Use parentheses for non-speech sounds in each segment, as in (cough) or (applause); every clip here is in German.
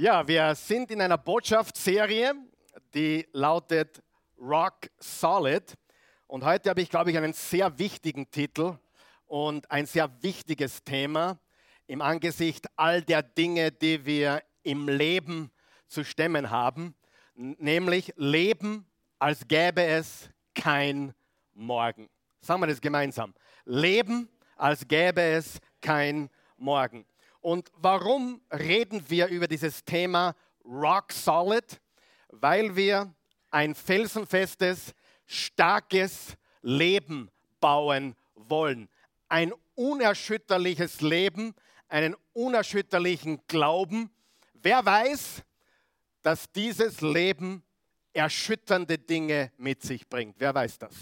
Ja, wir sind in einer Botschaftsserie, die lautet Rock Solid. Und heute habe ich, glaube ich, einen sehr wichtigen Titel und ein sehr wichtiges Thema im Angesicht all der Dinge, die wir im Leben zu stemmen haben, nämlich Leben, als gäbe es kein Morgen. Sagen wir das gemeinsam. Leben, als gäbe es kein Morgen. Und warum reden wir über dieses Thema Rock Solid? Weil wir ein felsenfestes, starkes Leben bauen wollen. Ein unerschütterliches Leben, einen unerschütterlichen Glauben. Wer weiß, dass dieses Leben erschütternde Dinge mit sich bringt? Wer weiß das?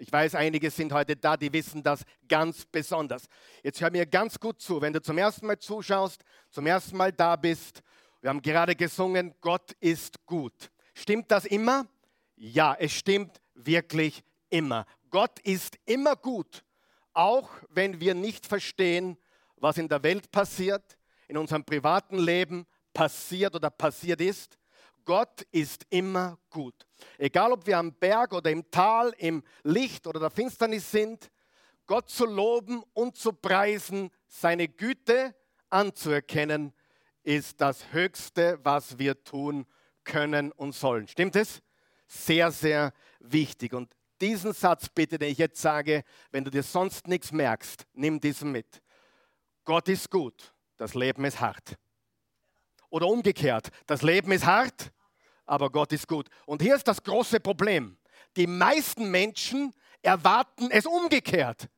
Ich weiß, einige sind heute da, die wissen das ganz besonders. Jetzt hör mir ganz gut zu, wenn du zum ersten Mal zuschaust, zum ersten Mal da bist. Wir haben gerade gesungen, Gott ist gut. Stimmt das immer? Ja, es stimmt wirklich immer. Gott ist immer gut, auch wenn wir nicht verstehen, was in der Welt passiert, in unserem privaten Leben passiert oder passiert ist. Gott ist immer gut. Egal ob wir am Berg oder im Tal, im Licht oder der Finsternis sind, Gott zu loben und zu preisen, seine Güte anzuerkennen, ist das Höchste, was wir tun können und sollen. Stimmt es? Sehr, sehr wichtig. Und diesen Satz bitte, den ich jetzt sage, wenn du dir sonst nichts merkst, nimm diesen mit. Gott ist gut, das Leben ist hart. Oder umgekehrt, das Leben ist hart, aber Gott ist gut. Und hier ist das große Problem. Die meisten Menschen erwarten es umgekehrt.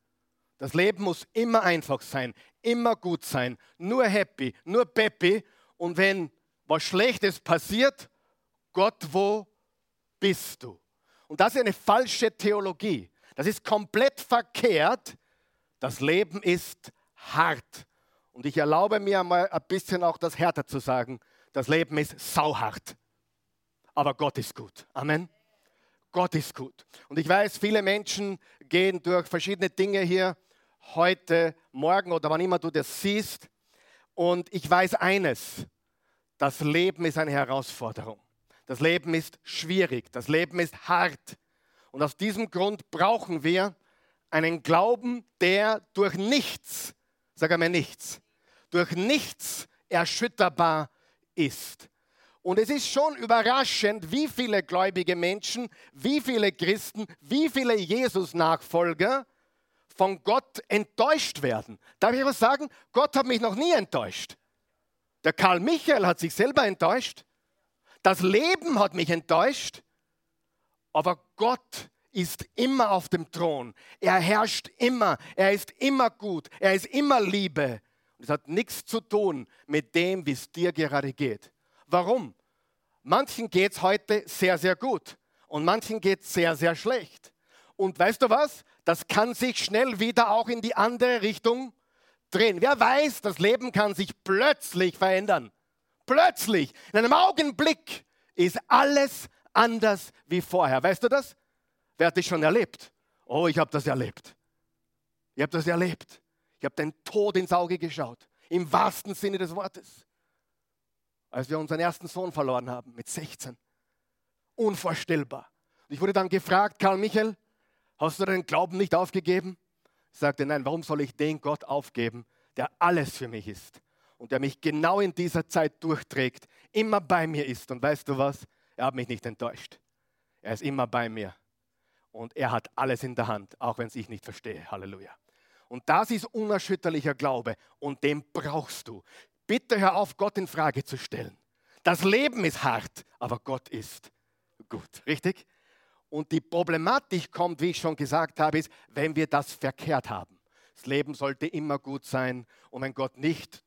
Das Leben muss immer einfach sein, immer gut sein, nur happy, nur peppy. Und wenn was Schlechtes passiert, Gott, wo bist du? Und das ist eine falsche Theologie. Das ist komplett verkehrt. Das Leben ist hart. Und ich erlaube mir mal ein bisschen auch das härter zu sagen. Das Leben ist sauhart aber Gott ist gut. Amen. Gott ist gut. Und ich weiß, viele Menschen gehen durch verschiedene Dinge hier heute, morgen oder wann immer du das siehst. Und ich weiß eines, das Leben ist eine Herausforderung. Das Leben ist schwierig, das Leben ist hart. Und aus diesem Grund brauchen wir einen Glauben, der durch nichts, sag einmal nichts, durch nichts erschütterbar ist. Und es ist schon überraschend, wie viele gläubige Menschen, wie viele Christen, wie viele Jesus-Nachfolger von Gott enttäuscht werden. Darf ich was sagen? Gott hat mich noch nie enttäuscht. Der Karl Michael hat sich selber enttäuscht. Das Leben hat mich enttäuscht. Aber Gott ist immer auf dem Thron. Er herrscht immer. Er ist immer gut. Er ist immer Liebe. Und es hat nichts zu tun mit dem, wie es dir gerade geht. Warum? Manchen geht es heute sehr, sehr gut und manchen geht es sehr, sehr schlecht. Und weißt du was? Das kann sich schnell wieder auch in die andere Richtung drehen. Wer weiß, das Leben kann sich plötzlich verändern. Plötzlich, in einem Augenblick ist alles anders wie vorher. Weißt du das? Wer hat das schon erlebt? Oh, ich habe das erlebt. Ich habe das erlebt. Ich habe den Tod ins Auge geschaut. Im wahrsten Sinne des Wortes als wir unseren ersten Sohn verloren haben, mit 16. Unvorstellbar. Und ich wurde dann gefragt, Karl Michael, hast du deinen Glauben nicht aufgegeben? Ich sagte, nein, warum soll ich den Gott aufgeben, der alles für mich ist und der mich genau in dieser Zeit durchträgt, immer bei mir ist. Und weißt du was? Er hat mich nicht enttäuscht. Er ist immer bei mir. Und er hat alles in der Hand, auch wenn es ich nicht verstehe. Halleluja. Und das ist unerschütterlicher Glaube und den brauchst du. Bitte hör auf, Gott in Frage zu stellen. Das Leben ist hart, aber Gott ist gut. Richtig? Und die Problematik kommt, wie ich schon gesagt habe, ist, wenn wir das verkehrt haben. Das Leben sollte immer gut sein und wenn Gott nicht,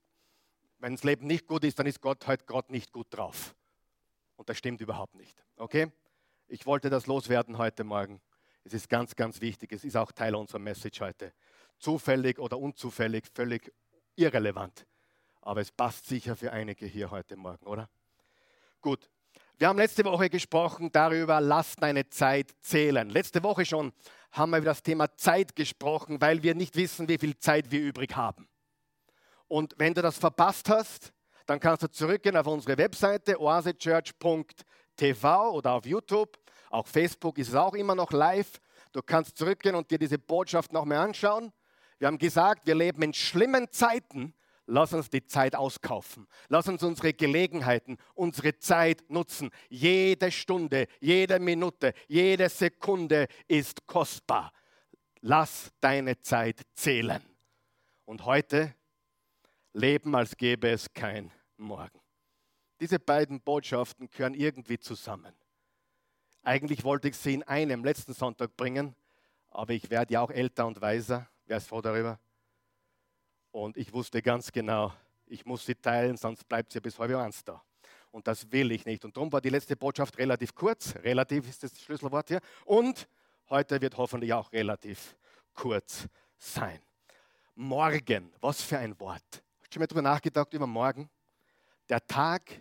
wenn das Leben nicht gut ist, dann ist Gott heute Gott nicht gut drauf. Und das stimmt überhaupt nicht. Okay? Ich wollte das loswerden heute Morgen. Es ist ganz, ganz wichtig. Es ist auch Teil unserer Message heute. Zufällig oder unzufällig, völlig irrelevant aber es passt sicher für einige hier heute Morgen, oder? Gut. Wir haben letzte Woche gesprochen darüber, lass deine Zeit zählen. Letzte Woche schon haben wir über das Thema Zeit gesprochen, weil wir nicht wissen, wie viel Zeit wir übrig haben. Und wenn du das verpasst hast, dann kannst du zurückgehen auf unsere Webseite oasechurch.tv oder auf YouTube. Auch Facebook ist es auch immer noch live. Du kannst zurückgehen und dir diese Botschaft noch mehr anschauen. Wir haben gesagt, wir leben in schlimmen Zeiten. Lass uns die Zeit auskaufen. Lass uns unsere Gelegenheiten, unsere Zeit nutzen. Jede Stunde, jede Minute, jede Sekunde ist kostbar. Lass deine Zeit zählen. Und heute leben, als gäbe es kein Morgen. Diese beiden Botschaften gehören irgendwie zusammen. Eigentlich wollte ich sie in einem letzten Sonntag bringen, aber ich werde ja auch älter und weiser. Wer ist froh darüber? Und ich wusste ganz genau, ich muss sie teilen, sonst bleibt sie bis halb eins da. Und das will ich nicht. Und darum war die letzte Botschaft relativ kurz. Relativ ist das Schlüsselwort hier. Und heute wird hoffentlich auch relativ kurz sein. Morgen, was für ein Wort. Hast du schon mal darüber nachgedacht über morgen? Der Tag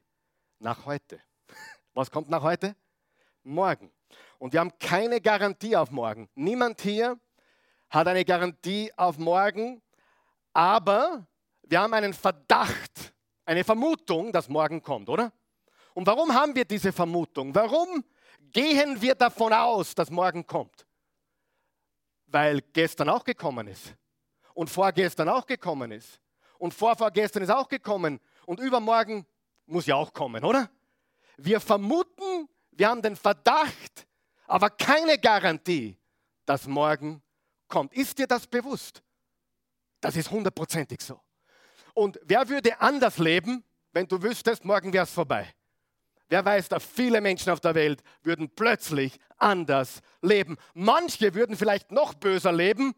nach heute. (laughs) Was kommt nach heute? Morgen. Und wir haben keine Garantie auf morgen. Niemand hier hat eine Garantie auf morgen, aber wir haben einen Verdacht, eine Vermutung, dass morgen kommt, oder? Und warum haben wir diese Vermutung? Warum gehen wir davon aus, dass morgen kommt? Weil gestern auch gekommen ist und vorgestern auch gekommen ist und vorvorgestern ist auch gekommen und übermorgen muss ja auch kommen, oder? Wir vermuten, wir haben den Verdacht, aber keine Garantie, dass morgen kommt. Ist dir das bewusst? Das ist hundertprozentig so. Und wer würde anders leben, wenn du wüsstest, morgen wäre es vorbei? Wer weiß, dass viele Menschen auf der Welt würden plötzlich anders leben. Manche würden vielleicht noch böser leben,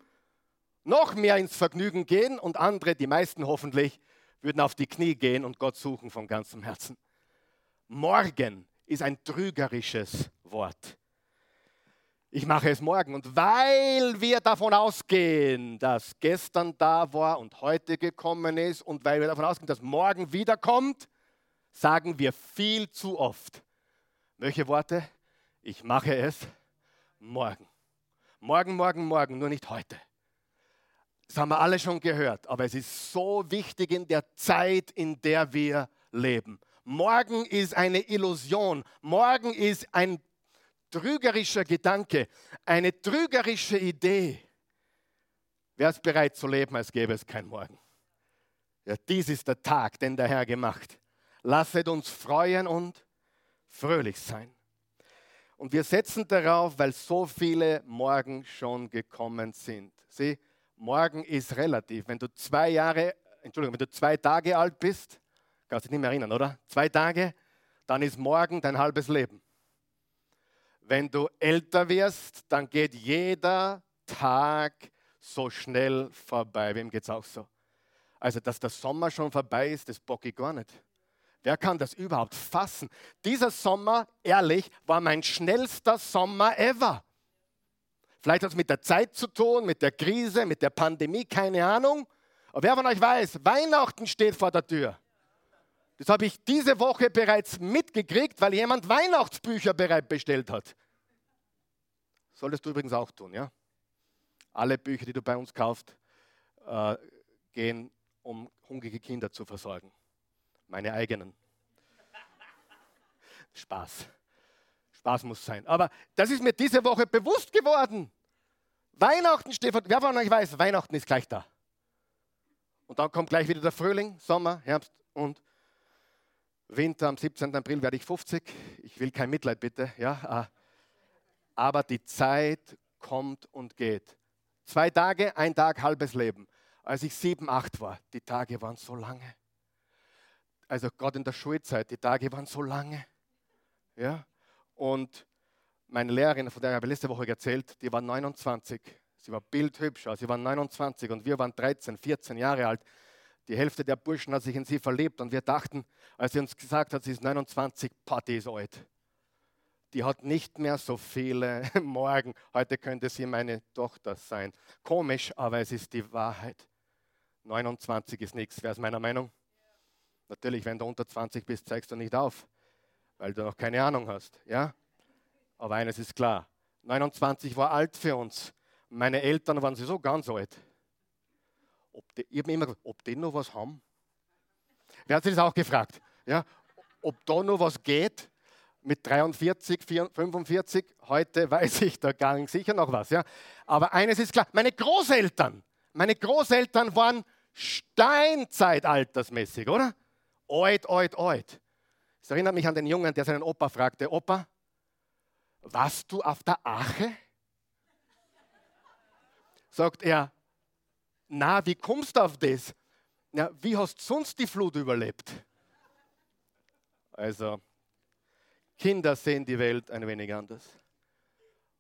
noch mehr ins Vergnügen gehen und andere, die meisten hoffentlich, würden auf die Knie gehen und Gott suchen von ganzem Herzen. Morgen ist ein trügerisches Wort. Ich mache es morgen. Und weil wir davon ausgehen, dass gestern da war und heute gekommen ist und weil wir davon ausgehen, dass morgen wiederkommt, sagen wir viel zu oft. Welche Worte? Ich mache es morgen. Morgen, morgen, morgen, nur nicht heute. Das haben wir alle schon gehört, aber es ist so wichtig in der Zeit, in der wir leben. Morgen ist eine Illusion. Morgen ist ein trügerischer Gedanke, eine trügerische Idee. Wer ist bereit zu leben, als gäbe es kein Morgen? Ja, dies ist der Tag, den der Herr gemacht. Lasset uns freuen und fröhlich sein. Und wir setzen darauf, weil so viele Morgen schon gekommen sind. Sieh, morgen ist relativ. Wenn du zwei Jahre, Entschuldigung, wenn du zwei Tage alt bist, kannst du dich nicht mehr erinnern, oder? Zwei Tage, dann ist morgen dein halbes Leben. Wenn du älter wirst, dann geht jeder Tag so schnell vorbei. Wem geht es auch so? Also, dass der Sommer schon vorbei ist, das bock ich gar nicht. Wer kann das überhaupt fassen? Dieser Sommer, ehrlich, war mein schnellster Sommer ever. Vielleicht hat es mit der Zeit zu tun, mit der Krise, mit der Pandemie, keine Ahnung. Aber wer von euch weiß, Weihnachten steht vor der Tür. Das habe ich diese Woche bereits mitgekriegt, weil jemand Weihnachtsbücher bereit bestellt hat. Solltest du übrigens auch tun, ja? Alle Bücher, die du bei uns kaufst, äh, gehen, um hungrige Kinder zu versorgen. Meine eigenen. Spaß. Spaß muss sein. Aber das ist mir diese Woche bewusst geworden. Weihnachten steht vor, wer von euch weiß, Weihnachten ist gleich da. Und dann kommt gleich wieder der Frühling, Sommer, Herbst und Winter. Am 17. April werde ich 50. Ich will kein Mitleid, bitte. Ja, äh, aber die Zeit kommt und geht. Zwei Tage, ein Tag, halbes Leben. Als ich sieben, acht war, die Tage waren so lange. Also gerade in der Schulzeit, die Tage waren so lange. Ja? Und meine Lehrerin, von der habe ich letzte Woche erzählt, die war 29. Sie war bildhübsch, sie war 29 und wir waren 13, 14 Jahre alt. Die Hälfte der Burschen hat sich in sie verliebt und wir dachten, als sie uns gesagt hat, sie ist 29, Party ist alt die hat nicht mehr so viele (laughs) Morgen. Heute könnte sie meine Tochter sein. Komisch, aber es ist die Wahrheit. 29 ist nichts. Wer ist meiner Meinung? Natürlich, wenn du unter 20 bist, zeigst du nicht auf, weil du noch keine Ahnung hast. Ja? Aber eines ist klar: 29 war alt für uns. Meine Eltern waren sie so ganz alt. Ob die, ich habe immer gesagt, ob die noch was haben. Wer hat sich das auch gefragt? Ja, ob da noch was geht? Mit 43, 45, heute weiß ich da gar nicht sicher noch was. Ja. Aber eines ist klar, meine Großeltern, meine Großeltern waren steinzeitaltersmäßig, oder? Alt, alt, alt. Das erinnert mich an den Jungen, der seinen Opa fragte, Opa, warst du auf der Ache? Sagt er, na, wie kommst du auf das? Ja, wie hast du sonst die Flut überlebt? Also, Kinder sehen die Welt ein wenig anders.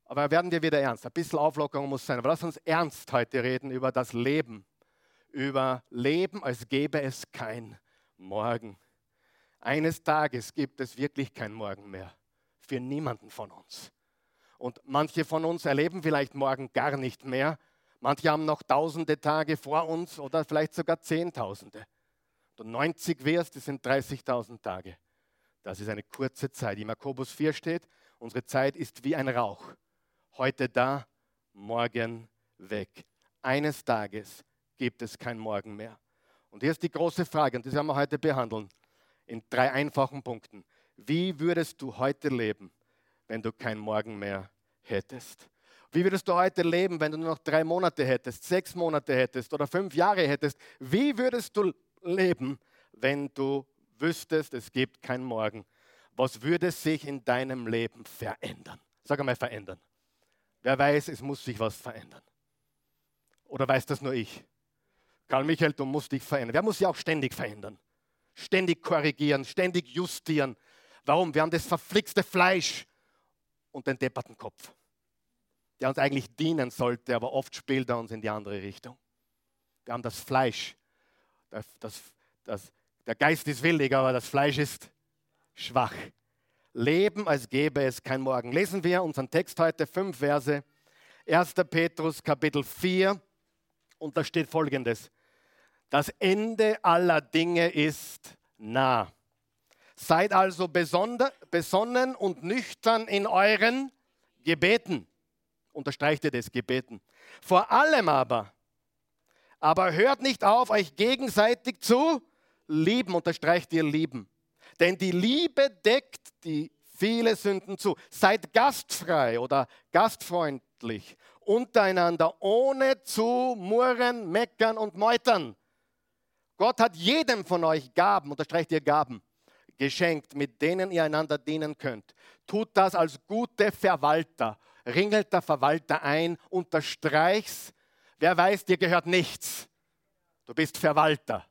Aber werden wir wieder ernst. Ein bisschen Auflockerung muss sein. Aber lass uns ernst heute reden über das Leben. Über Leben, als gäbe es kein Morgen. Eines Tages gibt es wirklich kein Morgen mehr. Für niemanden von uns. Und manche von uns erleben vielleicht morgen gar nicht mehr, Manche haben noch tausende Tage vor uns oder vielleicht sogar Zehntausende. Du 90 wirst, das sind 30.000 Tage. Das ist eine kurze Zeit. Im Jakobus 4 steht, unsere Zeit ist wie ein Rauch. Heute da, morgen weg. Eines Tages gibt es kein Morgen mehr. Und hier ist die große Frage, und das werden wir heute behandeln, in drei einfachen Punkten. Wie würdest du heute leben, wenn du kein Morgen mehr hättest? Wie würdest du heute leben, wenn du nur noch drei Monate hättest, sechs Monate hättest oder fünf Jahre hättest? Wie würdest du leben, wenn du wüsstest, es gibt kein Morgen? Was würde sich in deinem Leben verändern? Sag einmal verändern. Wer weiß, es muss sich was verändern? Oder weiß das nur ich? Karl Michael, du musst dich verändern. Wer muss sich auch ständig verändern? Ständig korrigieren, ständig justieren. Warum? Wir haben das verflixte Fleisch und den depperten Kopf der uns eigentlich dienen sollte, aber oft spielt er uns in die andere Richtung. Wir haben das Fleisch. Das, das, das, der Geist ist willig, aber das Fleisch ist schwach. Leben, als gäbe es kein Morgen. Lesen wir unseren Text heute, fünf Verse. 1. Petrus Kapitel 4 und da steht folgendes. Das Ende aller Dinge ist nah. Seid also besonnen und nüchtern in euren Gebeten unterstreicht ihr das Gebeten. Vor allem aber, aber hört nicht auf, euch gegenseitig zu lieben, unterstreicht ihr lieben. Denn die Liebe deckt die viele Sünden zu. Seid gastfrei oder gastfreundlich untereinander, ohne zu murren, meckern und meutern. Gott hat jedem von euch Gaben, unterstreicht ihr Gaben, geschenkt, mit denen ihr einander dienen könnt. Tut das als gute Verwalter ringelt der Verwalter ein, unterstreich's. Wer weiß, dir gehört nichts. Du bist Verwalter.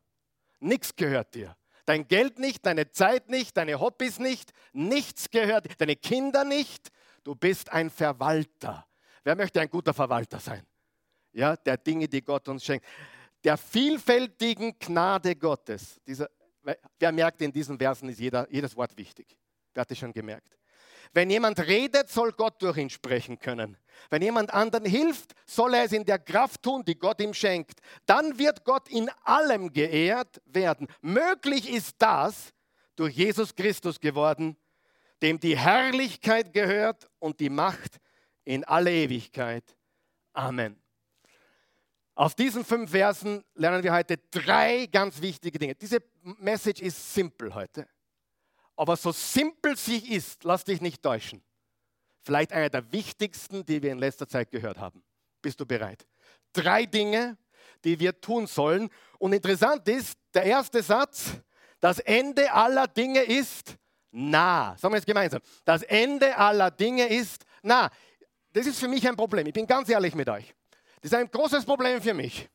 Nichts gehört dir. Dein Geld nicht, deine Zeit nicht, deine Hobbys nicht, nichts gehört, dir. deine Kinder nicht. Du bist ein Verwalter. Wer möchte ein guter Verwalter sein? Ja, der Dinge, die Gott uns schenkt. Der vielfältigen Gnade Gottes. Dieser, wer merkt, in diesen Versen ist jeder, jedes Wort wichtig. Wer hat es schon gemerkt? Wenn jemand redet, soll Gott durch ihn sprechen können. Wenn jemand anderen hilft, soll er es in der Kraft tun, die Gott ihm schenkt. Dann wird Gott in allem geehrt werden. Möglich ist das durch Jesus Christus geworden, dem die Herrlichkeit gehört und die Macht in alle Ewigkeit. Amen. Aus diesen fünf Versen lernen wir heute drei ganz wichtige Dinge. Diese Message ist simpel heute. Aber so simpel sie ist, lass dich nicht täuschen. Vielleicht einer der wichtigsten, die wir in letzter Zeit gehört haben. Bist du bereit? Drei Dinge, die wir tun sollen. Und interessant ist, der erste Satz, das Ende aller Dinge ist nah. Sagen wir jetzt gemeinsam. Das Ende aller Dinge ist nah. Das ist für mich ein Problem. Ich bin ganz ehrlich mit euch. Das ist ein großes Problem für mich.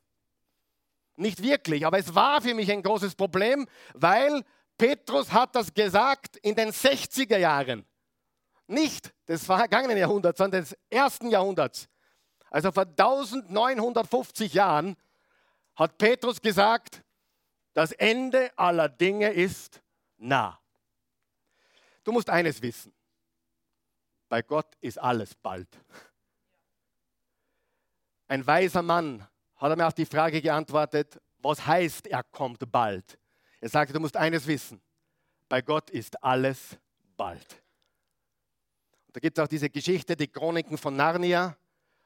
Nicht wirklich, aber es war für mich ein großes Problem, weil Petrus hat das gesagt in den 60er Jahren. Nicht des vergangenen Jahrhunderts, sondern des ersten Jahrhunderts. Also vor 1950 Jahren hat Petrus gesagt, das Ende aller Dinge ist nah. Du musst eines wissen. Bei Gott ist alles bald. Ein weiser Mann hat mir auf die Frage geantwortet, was heißt, er kommt bald? Er sagte, du musst eines wissen, bei Gott ist alles bald. Und da gibt es auch diese Geschichte, die Chroniken von Narnia,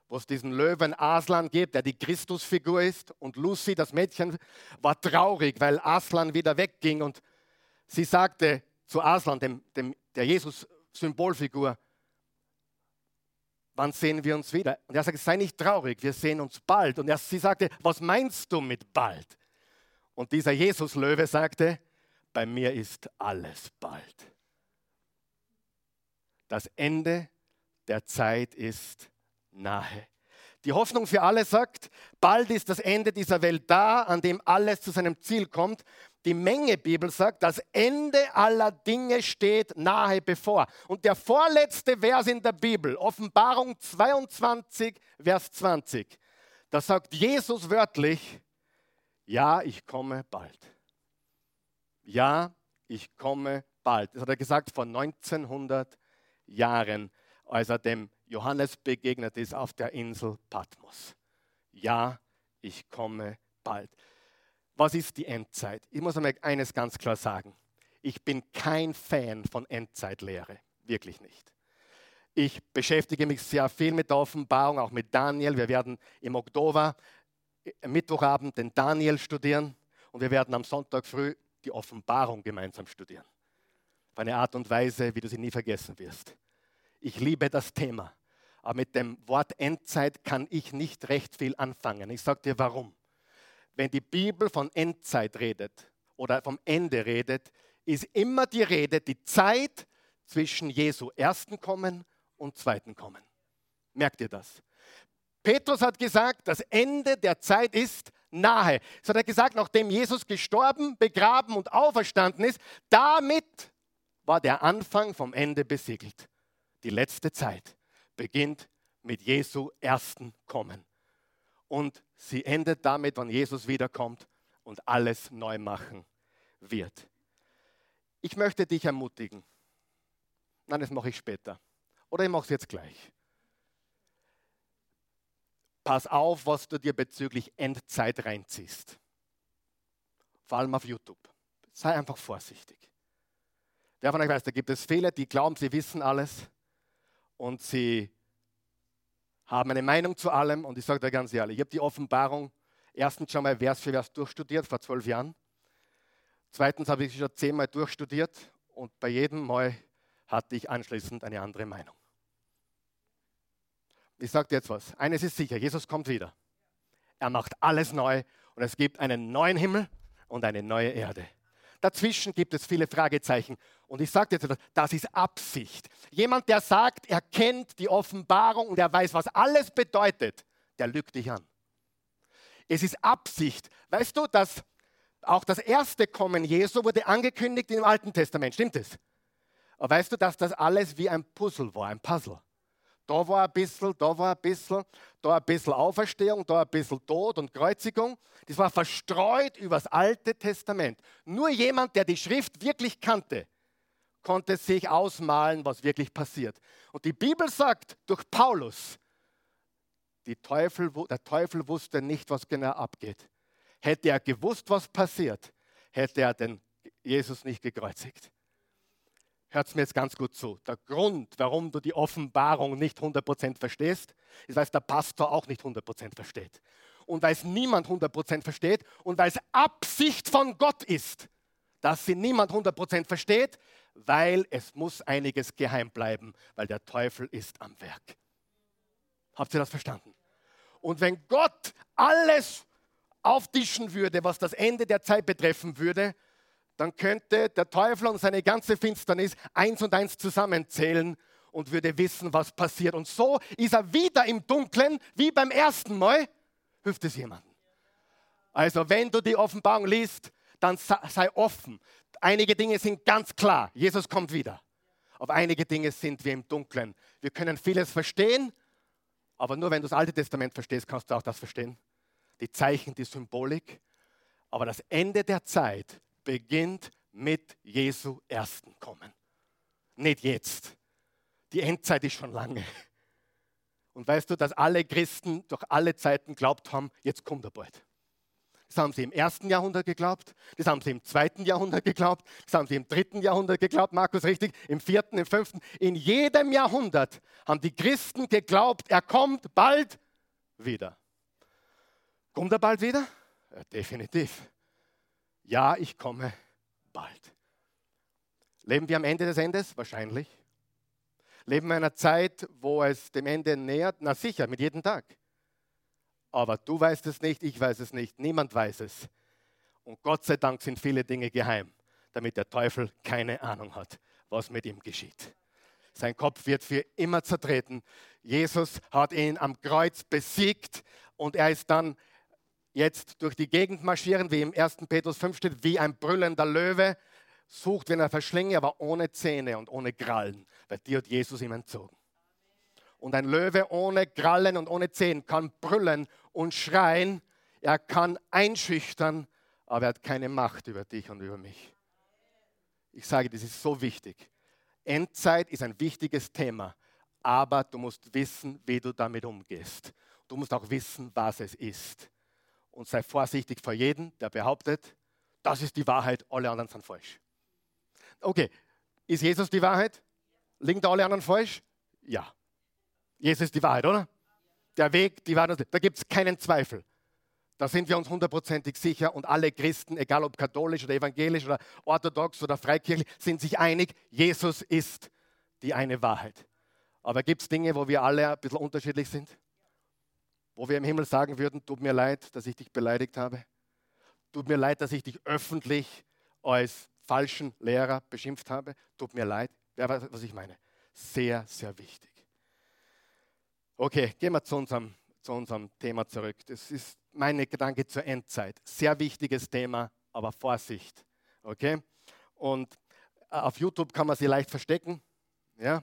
wo es diesen Löwen Aslan gibt, der die Christusfigur ist. Und Lucy, das Mädchen, war traurig, weil Aslan wieder wegging. Und sie sagte zu Aslan, dem, dem, der Jesus-Symbolfigur, wann sehen wir uns wieder? Und er sagte, sei nicht traurig, wir sehen uns bald. Und er, sie sagte, was meinst du mit bald? Und dieser Jesus-Löwe sagte, bei mir ist alles bald. Das Ende der Zeit ist nahe. Die Hoffnung für alle sagt, bald ist das Ende dieser Welt da, an dem alles zu seinem Ziel kommt. Die Menge Bibel sagt, das Ende aller Dinge steht nahe bevor. Und der vorletzte Vers in der Bibel, Offenbarung 22, Vers 20, da sagt Jesus wörtlich, ja, ich komme bald. Ja, ich komme bald. Das hat er gesagt vor 1900 Jahren, als er dem Johannes begegnet ist auf der Insel Patmos. Ja, ich komme bald. Was ist die Endzeit? Ich muss einmal eines ganz klar sagen. Ich bin kein Fan von Endzeitlehre, wirklich nicht. Ich beschäftige mich sehr viel mit der Offenbarung, auch mit Daniel. Wir werden im Oktober, Mittwochabend, den Daniel studieren und wir werden am Sonntag früh die Offenbarung gemeinsam studieren. Auf eine Art und Weise, wie du sie nie vergessen wirst. Ich liebe das Thema, aber mit dem Wort Endzeit kann ich nicht recht viel anfangen. Ich sage dir warum. Wenn die Bibel von Endzeit redet oder vom Ende redet, ist immer die Rede die Zeit zwischen Jesu ersten Kommen und zweiten Kommen. Merkt ihr das? Petrus hat gesagt, das Ende der Zeit ist nahe. Das hat er gesagt, nachdem Jesus gestorben, begraben und auferstanden ist. Damit war der Anfang vom Ende besiegelt. Die letzte Zeit beginnt mit Jesu ersten Kommen. Und sie endet damit, wenn Jesus wiederkommt und alles neu machen wird. Ich möchte dich ermutigen. Nein, das mache ich später. Oder ich mache es jetzt gleich. Pass auf, was du dir bezüglich Endzeit reinziehst. Vor allem auf YouTube. Sei einfach vorsichtig. Wer von euch weiß, da gibt es viele, die glauben, sie wissen alles und sie haben eine Meinung zu allem. Und ich sage dir ganz ehrlich, ich habe die Offenbarung erstens schon mal Vers für Vers durchstudiert, vor zwölf Jahren. Zweitens habe ich sie schon zehnmal durchstudiert und bei jedem Mal hatte ich anschließend eine andere Meinung. Ich sage dir jetzt was. Eines ist sicher, Jesus kommt wieder. Er macht alles neu und es gibt einen neuen Himmel und eine neue Erde. Dazwischen gibt es viele Fragezeichen. Und ich sage dir, das ist Absicht. Jemand, der sagt, er kennt die Offenbarung und er weiß, was alles bedeutet, der lügt dich an. Es ist Absicht. Weißt du, dass auch das erste Kommen Jesu wurde angekündigt im Alten Testament. Stimmt es? Weißt du, dass das alles wie ein Puzzle war, ein Puzzle? Da war ein bisschen, da war ein bisschen, da ein bisschen Auferstehung, da ein bisschen Tod und Kreuzigung. Das war verstreut über das Alte Testament. Nur jemand, der die Schrift wirklich kannte, konnte sich ausmalen, was wirklich passiert. Und die Bibel sagt durch Paulus, Teufel, der Teufel wusste nicht, was genau abgeht. Hätte er gewusst, was passiert, hätte er den Jesus nicht gekreuzigt hört es mir jetzt ganz gut zu. Der Grund, warum du die Offenbarung nicht 100% verstehst, ist, weil es der Pastor auch nicht 100% versteht. Und weil es niemand 100% versteht und weil es Absicht von Gott ist, dass sie niemand 100% versteht, weil es muss einiges geheim bleiben, weil der Teufel ist am Werk. Habt ihr das verstanden? Und wenn Gott alles auftischen würde, was das Ende der Zeit betreffen würde, dann könnte der Teufel und seine ganze Finsternis eins und eins zusammenzählen und würde wissen, was passiert. Und so ist er wieder im Dunkeln, wie beim ersten Mal. Hilft es jemandem? Also, wenn du die Offenbarung liest, dann sei offen. Einige Dinge sind ganz klar. Jesus kommt wieder. Auf einige Dinge sind wir im Dunkeln. Wir können vieles verstehen, aber nur wenn du das Alte Testament verstehst, kannst du auch das verstehen. Die Zeichen, die Symbolik. Aber das Ende der Zeit beginnt mit Jesu ersten Kommen. Nicht jetzt. Die Endzeit ist schon lange. Und weißt du, dass alle Christen durch alle Zeiten glaubt haben, jetzt kommt er bald. Das haben sie im ersten Jahrhundert geglaubt, das haben sie im zweiten Jahrhundert geglaubt, das haben sie im dritten Jahrhundert geglaubt, Markus richtig, im vierten, im fünften. In jedem Jahrhundert haben die Christen geglaubt, er kommt bald wieder. Kommt er bald wieder? Ja, definitiv. Ja, ich komme bald. Leben wir am Ende des Endes? Wahrscheinlich. Leben wir in einer Zeit, wo es dem Ende nähert? Na sicher, mit jedem Tag. Aber du weißt es nicht, ich weiß es nicht, niemand weiß es. Und Gott sei Dank sind viele Dinge geheim, damit der Teufel keine Ahnung hat, was mit ihm geschieht. Sein Kopf wird für immer zertreten. Jesus hat ihn am Kreuz besiegt und er ist dann jetzt durch die Gegend marschieren, wie im 1. Petrus 5 steht, wie ein brüllender Löwe, sucht, wenn er verschlinge, aber ohne Zähne und ohne Krallen, weil die hat Jesus ihm entzogen. Und ein Löwe ohne Krallen und ohne Zähne kann brüllen und schreien, er kann einschüchtern, aber er hat keine Macht über dich und über mich. Ich sage, das ist so wichtig. Endzeit ist ein wichtiges Thema, aber du musst wissen, wie du damit umgehst. Du musst auch wissen, was es ist. Und sei vorsichtig vor jedem, der behauptet, das ist die Wahrheit, alle anderen sind falsch. Okay, ist Jesus die Wahrheit? Liegen da alle anderen falsch? Ja. Jesus ist die Wahrheit, oder? Der Weg, die Wahrheit, da gibt es keinen Zweifel. Da sind wir uns hundertprozentig sicher und alle Christen, egal ob katholisch oder evangelisch oder orthodox oder freikirchlich, sind sich einig, Jesus ist die eine Wahrheit. Aber gibt es Dinge, wo wir alle ein bisschen unterschiedlich sind? Wo wir im Himmel sagen würden, tut mir leid, dass ich dich beleidigt habe. Tut mir leid, dass ich dich öffentlich als falschen Lehrer beschimpft habe. Tut mir leid. Wer weiß, was ich meine? Sehr, sehr wichtig. Okay, gehen wir zu unserem, zu unserem Thema zurück. Das ist meine Gedanke zur Endzeit. Sehr wichtiges Thema, aber Vorsicht. Okay? Und äh, auf YouTube kann man sie leicht verstecken. Ja?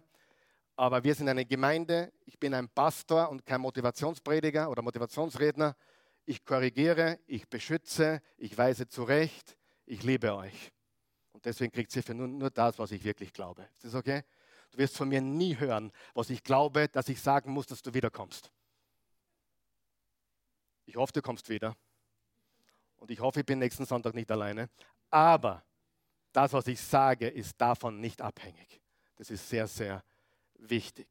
Aber wir sind eine Gemeinde. Ich bin ein Pastor und kein Motivationsprediger oder Motivationsredner. Ich korrigiere, ich beschütze, ich weise zurecht, ich liebe euch. Und deswegen kriegt für nur, nur das, was ich wirklich glaube. Ist das okay? Du wirst von mir nie hören, was ich glaube, dass ich sagen muss, dass du wiederkommst. Ich hoffe, du kommst wieder. Und ich hoffe, ich bin nächsten Sonntag nicht alleine. Aber das, was ich sage, ist davon nicht abhängig. Das ist sehr, sehr wichtig.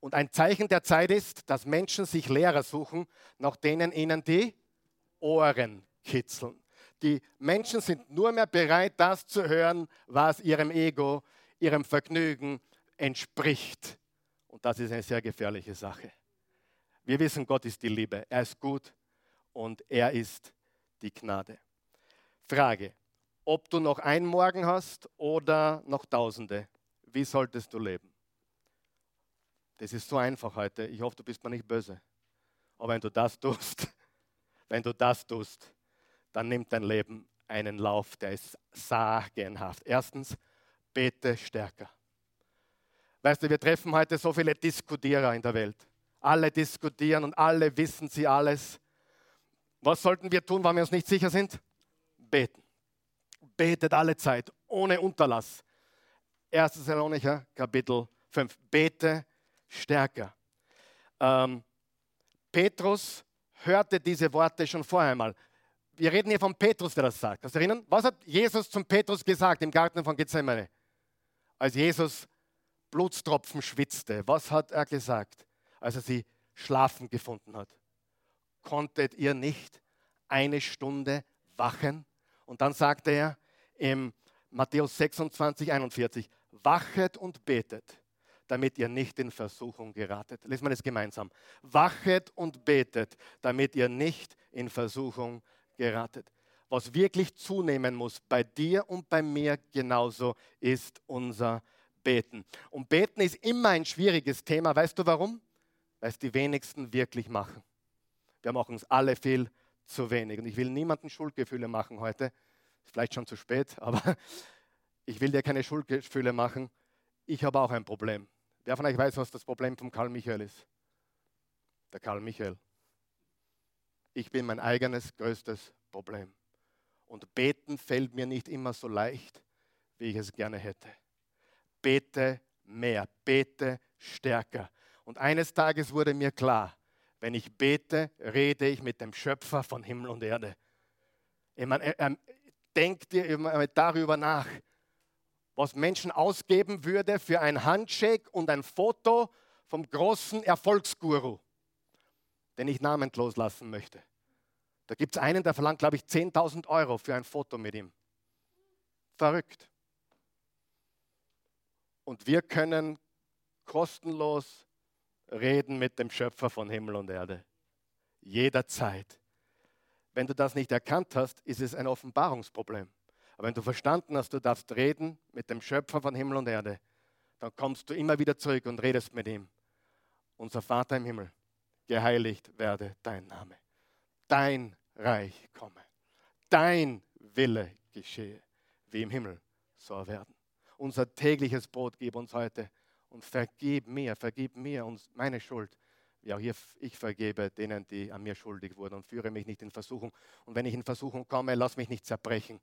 Und ein Zeichen der Zeit ist, dass Menschen sich Lehrer suchen, nach denen ihnen die Ohren kitzeln. Die Menschen sind nur mehr bereit, das zu hören, was ihrem Ego, ihrem Vergnügen entspricht. Und das ist eine sehr gefährliche Sache. Wir wissen, Gott ist die Liebe. Er ist gut und er ist die Gnade. Frage, ob du noch einen Morgen hast oder noch Tausende, wie solltest du leben? Das ist so einfach heute. Ich hoffe, du bist mir nicht böse. Aber wenn du das tust, (laughs) wenn du das tust, dann nimmt dein Leben einen Lauf, der ist sagenhaft. Erstens, bete stärker. Weißt du, wir treffen heute so viele Diskutierer in der Welt. Alle diskutieren und alle wissen sie alles. Was sollten wir tun, wenn wir uns nicht sicher sind? Beten. Betet alle Zeit, ohne Unterlass. 1. Thessalonicher, Kapitel 5. Bete stärker. Ähm, Petrus hörte diese Worte schon vorher mal. Wir reden hier von Petrus, der das sagt. Kannst du erinnern? Was hat Jesus zum Petrus gesagt im Garten von Gethsemane? Als Jesus Blutstropfen schwitzte, was hat er gesagt, als er sie schlafen gefunden hat? Konntet ihr nicht eine Stunde wachen? Und dann sagte er im Matthäus 26, 41, wachet und betet damit ihr nicht in Versuchung geratet. Lesen wir das gemeinsam. Wachet und betet, damit ihr nicht in Versuchung geratet. Was wirklich zunehmen muss bei dir und bei mir genauso ist unser Beten. Und Beten ist immer ein schwieriges Thema. Weißt du warum? Weil es die wenigsten wirklich machen. Wir machen es alle viel zu wenig. Und ich will niemanden Schuldgefühle machen heute. Ist vielleicht schon zu spät, (laughs) aber ich will dir keine Schuldgefühle machen. Ich habe auch ein Problem. Wer von euch weiß, was das Problem von Karl Michael ist? Der Karl Michael. Ich bin mein eigenes größtes Problem. Und beten fällt mir nicht immer so leicht, wie ich es gerne hätte. Bete mehr, bete stärker. Und eines Tages wurde mir klar, wenn ich bete, rede ich mit dem Schöpfer von Himmel und Erde. Ich meine, denkt ihr darüber nach, was Menschen ausgeben würde für ein Handshake und ein Foto vom großen Erfolgsguru. den ich namenlos lassen möchte. Da gibt es einen, der verlangt, glaube ich, 10.000 Euro für ein Foto mit ihm. Verrückt. Und wir können kostenlos reden mit dem Schöpfer von Himmel und Erde. Jederzeit. Wenn du das nicht erkannt hast, ist es ein Offenbarungsproblem. Aber wenn du verstanden hast, du darfst reden mit dem Schöpfer von Himmel und Erde, dann kommst du immer wieder zurück und redest mit ihm. Unser Vater im Himmel, geheiligt werde dein Name. Dein Reich komme. Dein Wille geschehe, wie im Himmel soll werden. Unser tägliches Brot gib uns heute und vergib mir, vergib mir uns meine Schuld, wie auch ich vergebe denen, die an mir schuldig wurden und führe mich nicht in Versuchung. Und wenn ich in Versuchung komme, lass mich nicht zerbrechen,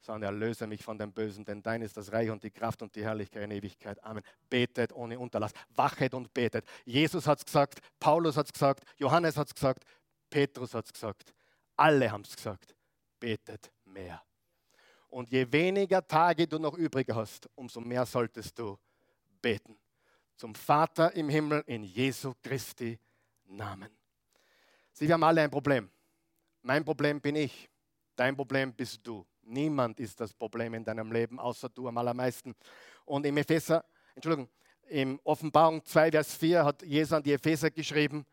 sondern erlöse mich von dem Bösen, denn dein ist das Reich und die Kraft und die Herrlichkeit in Ewigkeit. Amen. Betet ohne Unterlass, wachet und betet. Jesus hat es gesagt, Paulus hat es gesagt, Johannes hat es gesagt, Petrus hat es gesagt. Alle haben es gesagt. Betet mehr. Und je weniger Tage du noch übrig hast, umso mehr solltest du beten. Zum Vater im Himmel in Jesu Christi Namen. Sie, haben alle ein Problem. Mein Problem bin ich. Dein Problem bist du. Niemand ist das Problem in deinem Leben, außer du am allermeisten. Und im Epheser, Entschuldigung, im Offenbarung 2, Vers 4 hat Jesus an die Epheser geschrieben,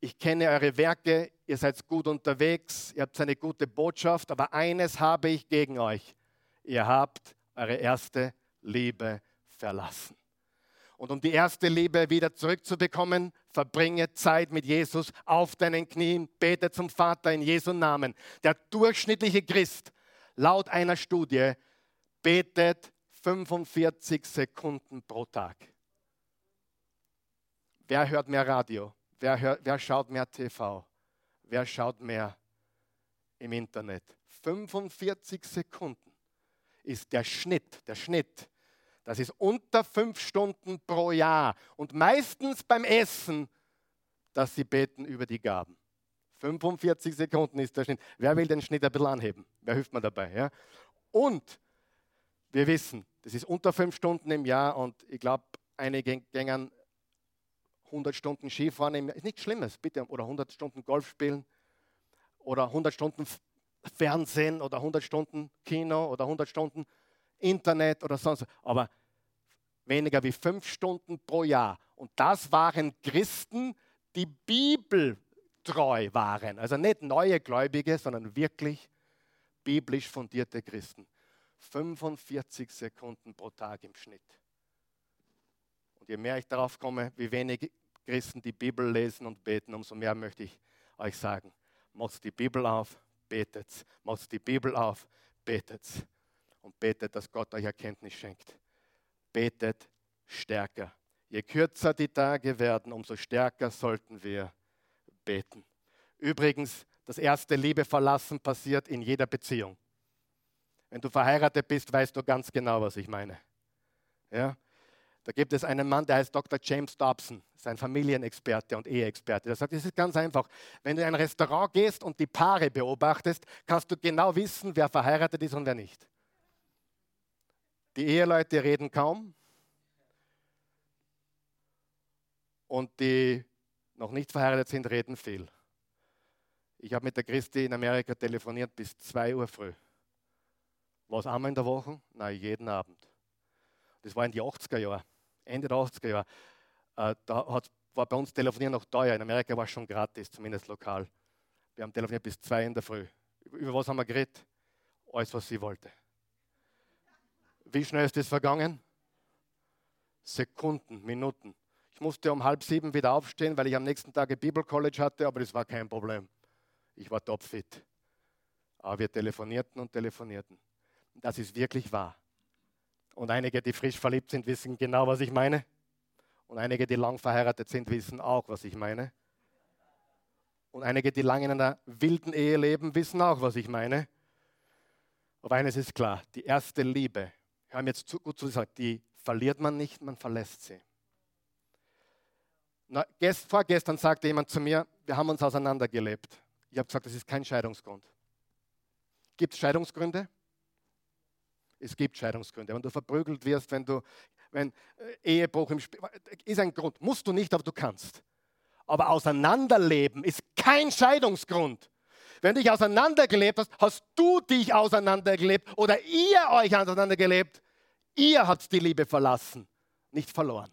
ich kenne eure Werke, ihr seid gut unterwegs, ihr habt eine gute Botschaft, aber eines habe ich gegen euch. Ihr habt eure erste Liebe verlassen. Und um die erste Liebe wieder zurückzubekommen, verbringe Zeit mit Jesus auf deinen Knien, bete zum Vater in Jesu Namen. Der durchschnittliche Christ, laut einer Studie, betet 45 Sekunden pro Tag. Wer hört mehr Radio? Wer, hört, wer schaut mehr TV? Wer schaut mehr im Internet? 45 Sekunden ist der Schnitt, der Schnitt das ist unter fünf Stunden pro Jahr. Und meistens beim Essen, dass sie beten über die Gaben. 45 Sekunden ist der Schnitt. Wer will den Schnitt ein bisschen anheben? Wer hilft mir dabei? Ja? Und wir wissen, das ist unter fünf Stunden im Jahr und ich glaube, einige gängen 100 Stunden Skifahren im Jahr. Ist nichts Schlimmes, bitte. Oder 100 Stunden Golf spielen oder 100 Stunden Fernsehen oder 100 Stunden Kino oder 100 Stunden Internet oder sonst. Aber weniger wie fünf Stunden pro Jahr. Und das waren Christen, die bibeltreu waren. Also nicht neue Gläubige, sondern wirklich biblisch fundierte Christen. 45 Sekunden pro Tag im Schnitt. Und je mehr ich darauf komme, wie wenig Christen die Bibel lesen und beten, umso mehr möchte ich euch sagen, macht die Bibel auf, betet. Macht die Bibel auf, betet. Und betet, dass Gott euch Erkenntnis schenkt betet stärker. Je kürzer die Tage werden, umso stärker sollten wir beten. Übrigens, das erste Liebe verlassen passiert in jeder Beziehung. Wenn du verheiratet bist, weißt du ganz genau, was ich meine. Ja? Da gibt es einen Mann, der heißt Dr. James Dobson, ist ein Familienexperte und Eheexperte. Der sagt, es ist ganz einfach. Wenn du in ein Restaurant gehst und die Paare beobachtest, kannst du genau wissen, wer verheiratet ist und wer nicht. Die Eheleute reden kaum und die noch nicht verheiratet sind, reden viel. Ich habe mit der Christi in Amerika telefoniert bis 2 Uhr früh. Was einmal in der Woche? Nein, jeden Abend. Das war in die 80er Jahre, Ende der 80er Jahre. Äh, da war bei uns Telefonieren noch teuer. In Amerika war es schon gratis, zumindest lokal. Wir haben telefoniert bis 2 in der Früh. Über was haben wir geredet? Alles, was sie wollte. Wie schnell ist das vergangen? Sekunden, Minuten. Ich musste um halb sieben wieder aufstehen, weil ich am nächsten Tag ein Bibelcollege hatte, aber das war kein Problem. Ich war topfit. Aber wir telefonierten und telefonierten. Das ist wirklich wahr. Und einige, die frisch verliebt sind, wissen genau, was ich meine. Und einige, die lang verheiratet sind, wissen auch, was ich meine. Und einige, die lange in einer wilden Ehe leben, wissen auch, was ich meine. Aber eines ist klar, die erste Liebe hör mir jetzt zu, gut zu sagen, die verliert man nicht, man verlässt sie. Na, gest, vorgestern sagte jemand zu mir, wir haben uns auseinandergelebt. Ich habe gesagt, das ist kein Scheidungsgrund. Gibt es Scheidungsgründe? Es gibt Scheidungsgründe. Wenn du verprügelt wirst, wenn du, wenn äh, Ehebruch im Spiel, ist ein Grund. Musst du nicht, aber du kannst. Aber auseinanderleben ist kein Scheidungsgrund. Wenn du dich auseinandergelebt hast, hast du dich auseinandergelebt oder ihr euch auseinandergelebt. Ihr habt die Liebe verlassen, nicht verloren.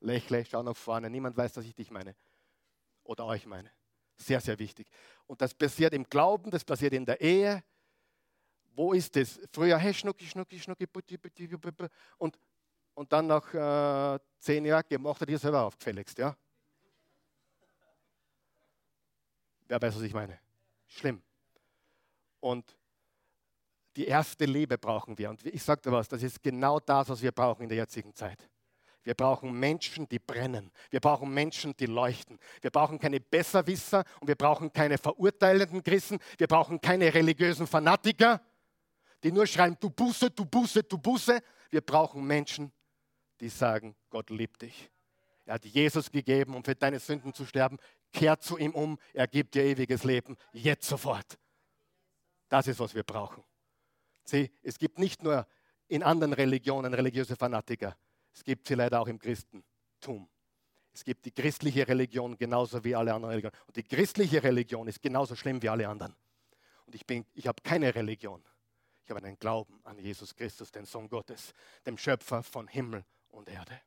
Lächle, schau nach vorne. Niemand weiß, dass ich dich meine oder euch meine. Sehr, sehr wichtig. Und das passiert im Glauben, das passiert in der Ehe. Wo ist das? Früher, hey, schnucki, schnucki, schnucki, putti, putti, putti, und, und dann nach äh, zehn Jahren macht er dir selber aufgefälligst, ja? Wer weiß, was ich meine? Schlimm. Und die erste Liebe brauchen wir. Und ich sage dir was, das ist genau das, was wir brauchen in der jetzigen Zeit. Wir brauchen Menschen, die brennen. Wir brauchen Menschen, die leuchten. Wir brauchen keine Besserwisser und wir brauchen keine verurteilenden Christen. Wir brauchen keine religiösen Fanatiker, die nur schreien, du Buße, du Buße, du Buße. Wir brauchen Menschen, die sagen, Gott liebt dich. Er hat Jesus gegeben, um für deine Sünden zu sterben. Kehr zu ihm um, er gibt dir ewiges Leben, jetzt sofort. Das ist, was wir brauchen. Sieh, es gibt nicht nur in anderen Religionen religiöse Fanatiker, es gibt sie leider auch im Christentum. Es gibt die christliche Religion genauso wie alle anderen Religionen. Und die christliche Religion ist genauso schlimm wie alle anderen. Und ich, ich habe keine Religion. Ich habe einen Glauben an Jesus Christus, den Sohn Gottes, dem Schöpfer von Himmel und Erde.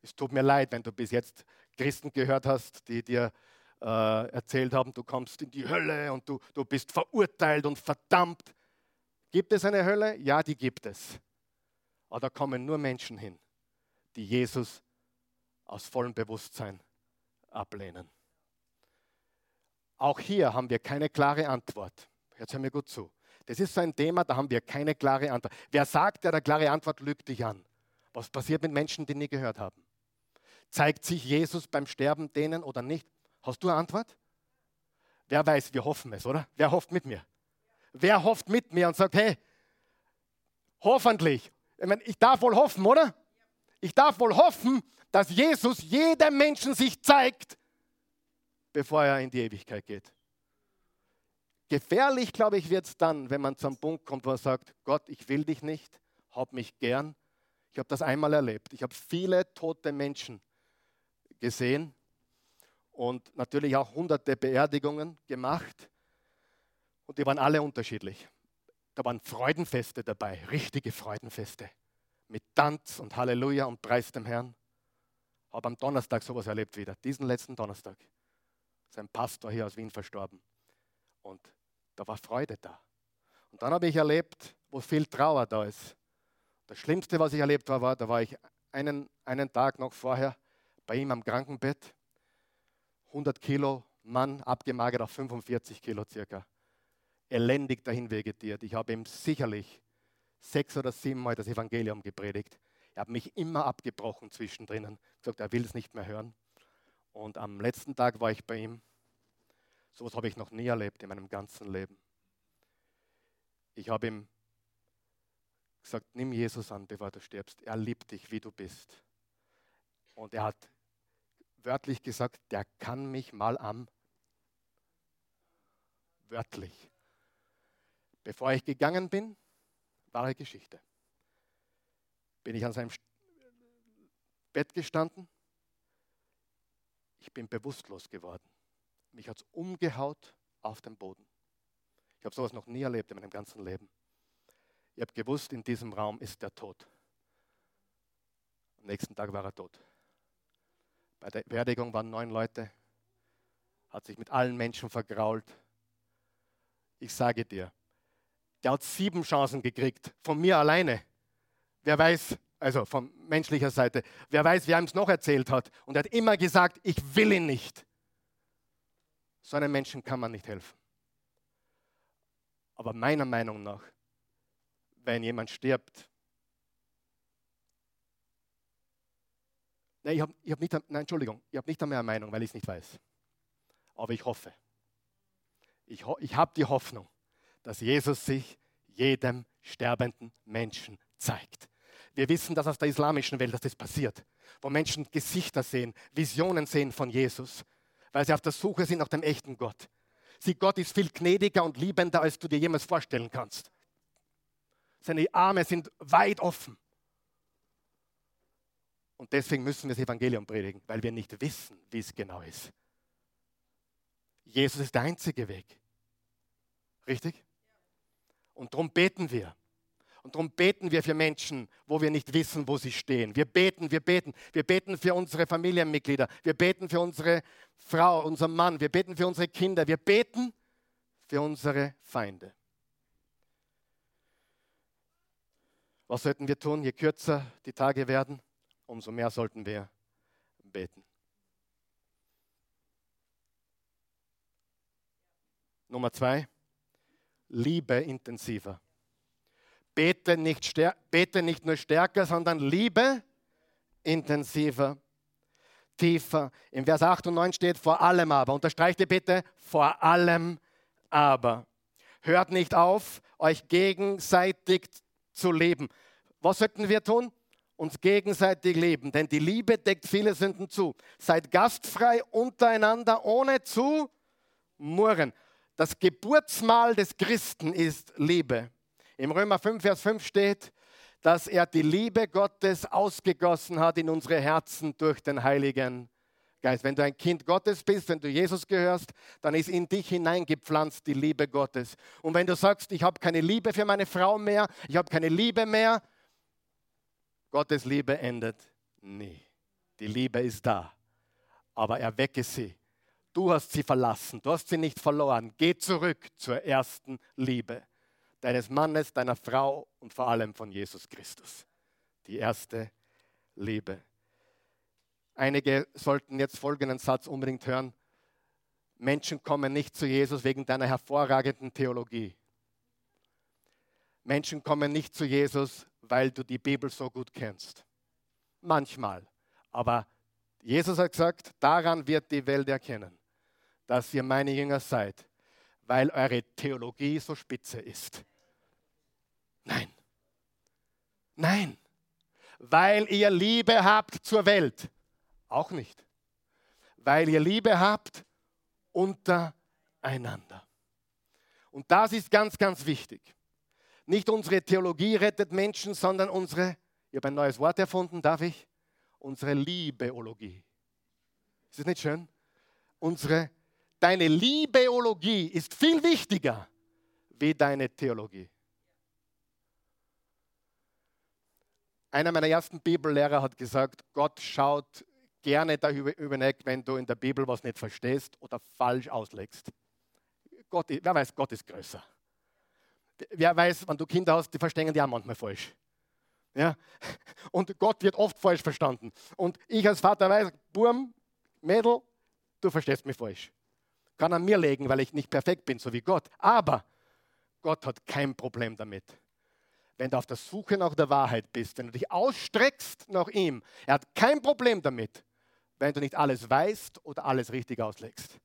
Es tut mir leid, wenn du bis jetzt Christen gehört hast, die dir äh, erzählt haben, du kommst in die Hölle und du, du bist verurteilt und verdammt. Gibt es eine Hölle? Ja, die gibt es. Aber da kommen nur Menschen hin, die Jesus aus vollem Bewusstsein ablehnen. Auch hier haben wir keine klare Antwort. Jetzt hör mir gut zu. Das ist so ein Thema, da haben wir keine klare Antwort. Wer sagt, der eine klare Antwort lügt dich an? Was passiert mit Menschen, die nie gehört haben? Zeigt sich Jesus beim Sterben denen oder nicht? Hast du eine Antwort? Wer weiß, wir hoffen es, oder? Wer hofft mit mir? Wer hofft mit mir und sagt, hey, hoffentlich, ich, meine, ich darf wohl hoffen, oder? Ich darf wohl hoffen, dass Jesus jedem Menschen sich zeigt, bevor er in die Ewigkeit geht. Gefährlich, glaube ich, wird es dann, wenn man zum Punkt kommt, wo er sagt, Gott, ich will dich nicht, hab mich gern. Ich habe das einmal erlebt. Ich habe viele tote Menschen gesehen und natürlich auch hunderte Beerdigungen gemacht. Und die waren alle unterschiedlich. Da waren Freudenfeste dabei, richtige Freudenfeste. Mit Tanz und Halleluja und Preis dem Herrn. Habe am Donnerstag sowas erlebt wieder, diesen letzten Donnerstag. Sein Pastor hier aus Wien verstorben. Und da war Freude da. Und dann habe ich erlebt, wo viel Trauer da ist. Das Schlimmste, was ich erlebt habe, war, da war ich einen, einen Tag noch vorher bei ihm am Krankenbett. 100 Kilo Mann, abgemagert auf 45 Kilo circa elendig dahin vegetiert. Ich habe ihm sicherlich sechs oder sieben Mal das Evangelium gepredigt. Er hat mich immer abgebrochen zwischendrin, gesagt, er will es nicht mehr hören. Und am letzten Tag war ich bei ihm. So etwas habe ich noch nie erlebt in meinem ganzen Leben. Ich habe ihm gesagt, nimm Jesus an, bevor du stirbst. Er liebt dich, wie du bist. Und er hat wörtlich gesagt, der kann mich mal am, wörtlich, Bevor ich gegangen bin, wahre Geschichte, bin ich an seinem Bett gestanden. Ich bin bewusstlos geworden. Mich hat es umgehaut auf den Boden. Ich habe sowas noch nie erlebt in meinem ganzen Leben. Ich habe gewusst, in diesem Raum ist der Tod. Am nächsten Tag war er tot. Bei der Beerdigung waren neun Leute, hat sich mit allen Menschen vergrault. Ich sage dir, der hat sieben Chancen gekriegt, von mir alleine. Wer weiß, also von menschlicher Seite, wer weiß, wer ihm es noch erzählt hat. Und er hat immer gesagt, ich will ihn nicht. So einem Menschen kann man nicht helfen. Aber meiner Meinung nach, wenn jemand stirbt, nein, ich habe hab nicht, nein, Entschuldigung, ich habe nicht einmal eine Meinung, weil ich es nicht weiß. Aber ich hoffe. Ich, ich habe die Hoffnung, dass Jesus sich jedem sterbenden Menschen zeigt. Wir wissen dass aus der islamischen Welt, dass das passiert, wo Menschen Gesichter sehen, Visionen sehen von Jesus, weil sie auf der Suche sind nach dem echten Gott. Sie, Gott ist viel gnädiger und liebender, als du dir jemals vorstellen kannst. Seine Arme sind weit offen. Und deswegen müssen wir das Evangelium predigen, weil wir nicht wissen, wie es genau ist. Jesus ist der einzige Weg. Richtig? Und darum beten wir. Und darum beten wir für Menschen, wo wir nicht wissen, wo sie stehen. Wir beten, wir beten. Wir beten für unsere Familienmitglieder. Wir beten für unsere Frau, unseren Mann. Wir beten für unsere Kinder. Wir beten für unsere Feinde. Was sollten wir tun? Je kürzer die Tage werden, umso mehr sollten wir beten. Nummer zwei, Liebe intensiver. Bete nicht, bete nicht nur stärker, sondern Liebe intensiver, tiefer. Im Vers 8 und 9 steht vor allem aber. Unterstreicht ihr bitte, vor allem aber. Hört nicht auf, euch gegenseitig zu leben. Was sollten wir tun? Uns gegenseitig leben, denn die Liebe deckt viele Sünden zu. Seid gastfrei untereinander, ohne zu murren. Das Geburtsmal des Christen ist Liebe. Im Römer 5, Vers 5 steht, dass er die Liebe Gottes ausgegossen hat in unsere Herzen durch den Heiligen Geist. Wenn du ein Kind Gottes bist, wenn du Jesus gehörst, dann ist in dich hineingepflanzt die Liebe Gottes. Und wenn du sagst, ich habe keine Liebe für meine Frau mehr, ich habe keine Liebe mehr, Gottes Liebe endet nie. Die Liebe ist da, aber erwecke sie Du hast sie verlassen, du hast sie nicht verloren. Geh zurück zur ersten Liebe deines Mannes, deiner Frau und vor allem von Jesus Christus. Die erste Liebe. Einige sollten jetzt folgenden Satz unbedingt hören. Menschen kommen nicht zu Jesus wegen deiner hervorragenden Theologie. Menschen kommen nicht zu Jesus, weil du die Bibel so gut kennst. Manchmal. Aber Jesus hat gesagt, daran wird die Welt erkennen, dass ihr meine Jünger seid, weil eure Theologie so spitze ist. Nein. Nein. Weil ihr Liebe habt zur Welt. Auch nicht. Weil ihr Liebe habt untereinander. Und das ist ganz, ganz wichtig. Nicht unsere Theologie rettet Menschen, sondern unsere, ich habe ein neues Wort erfunden, darf ich? Unsere Liebeologie. Ist das nicht schön? Unsere Deine Liebeologie ist viel wichtiger wie deine Theologie. Einer meiner ersten Bibellehrer hat gesagt, Gott schaut gerne darüber hinweg, wenn du in der Bibel was nicht verstehst oder falsch auslegst. Gott, wer weiß, Gott ist größer. Wer weiß, wenn du Kinder hast, die verstehen die auch manchmal falsch. Ja? Und Gott wird oft falsch verstanden. Und ich als Vater weiß, Burm, Mädel, du verstehst mich falsch kann an mir legen, weil ich nicht perfekt bin, so wie Gott. Aber Gott hat kein Problem damit. Wenn du auf der Suche nach der Wahrheit bist, wenn du dich ausstreckst nach ihm, er hat kein Problem damit, wenn du nicht alles weißt oder alles richtig auslegst.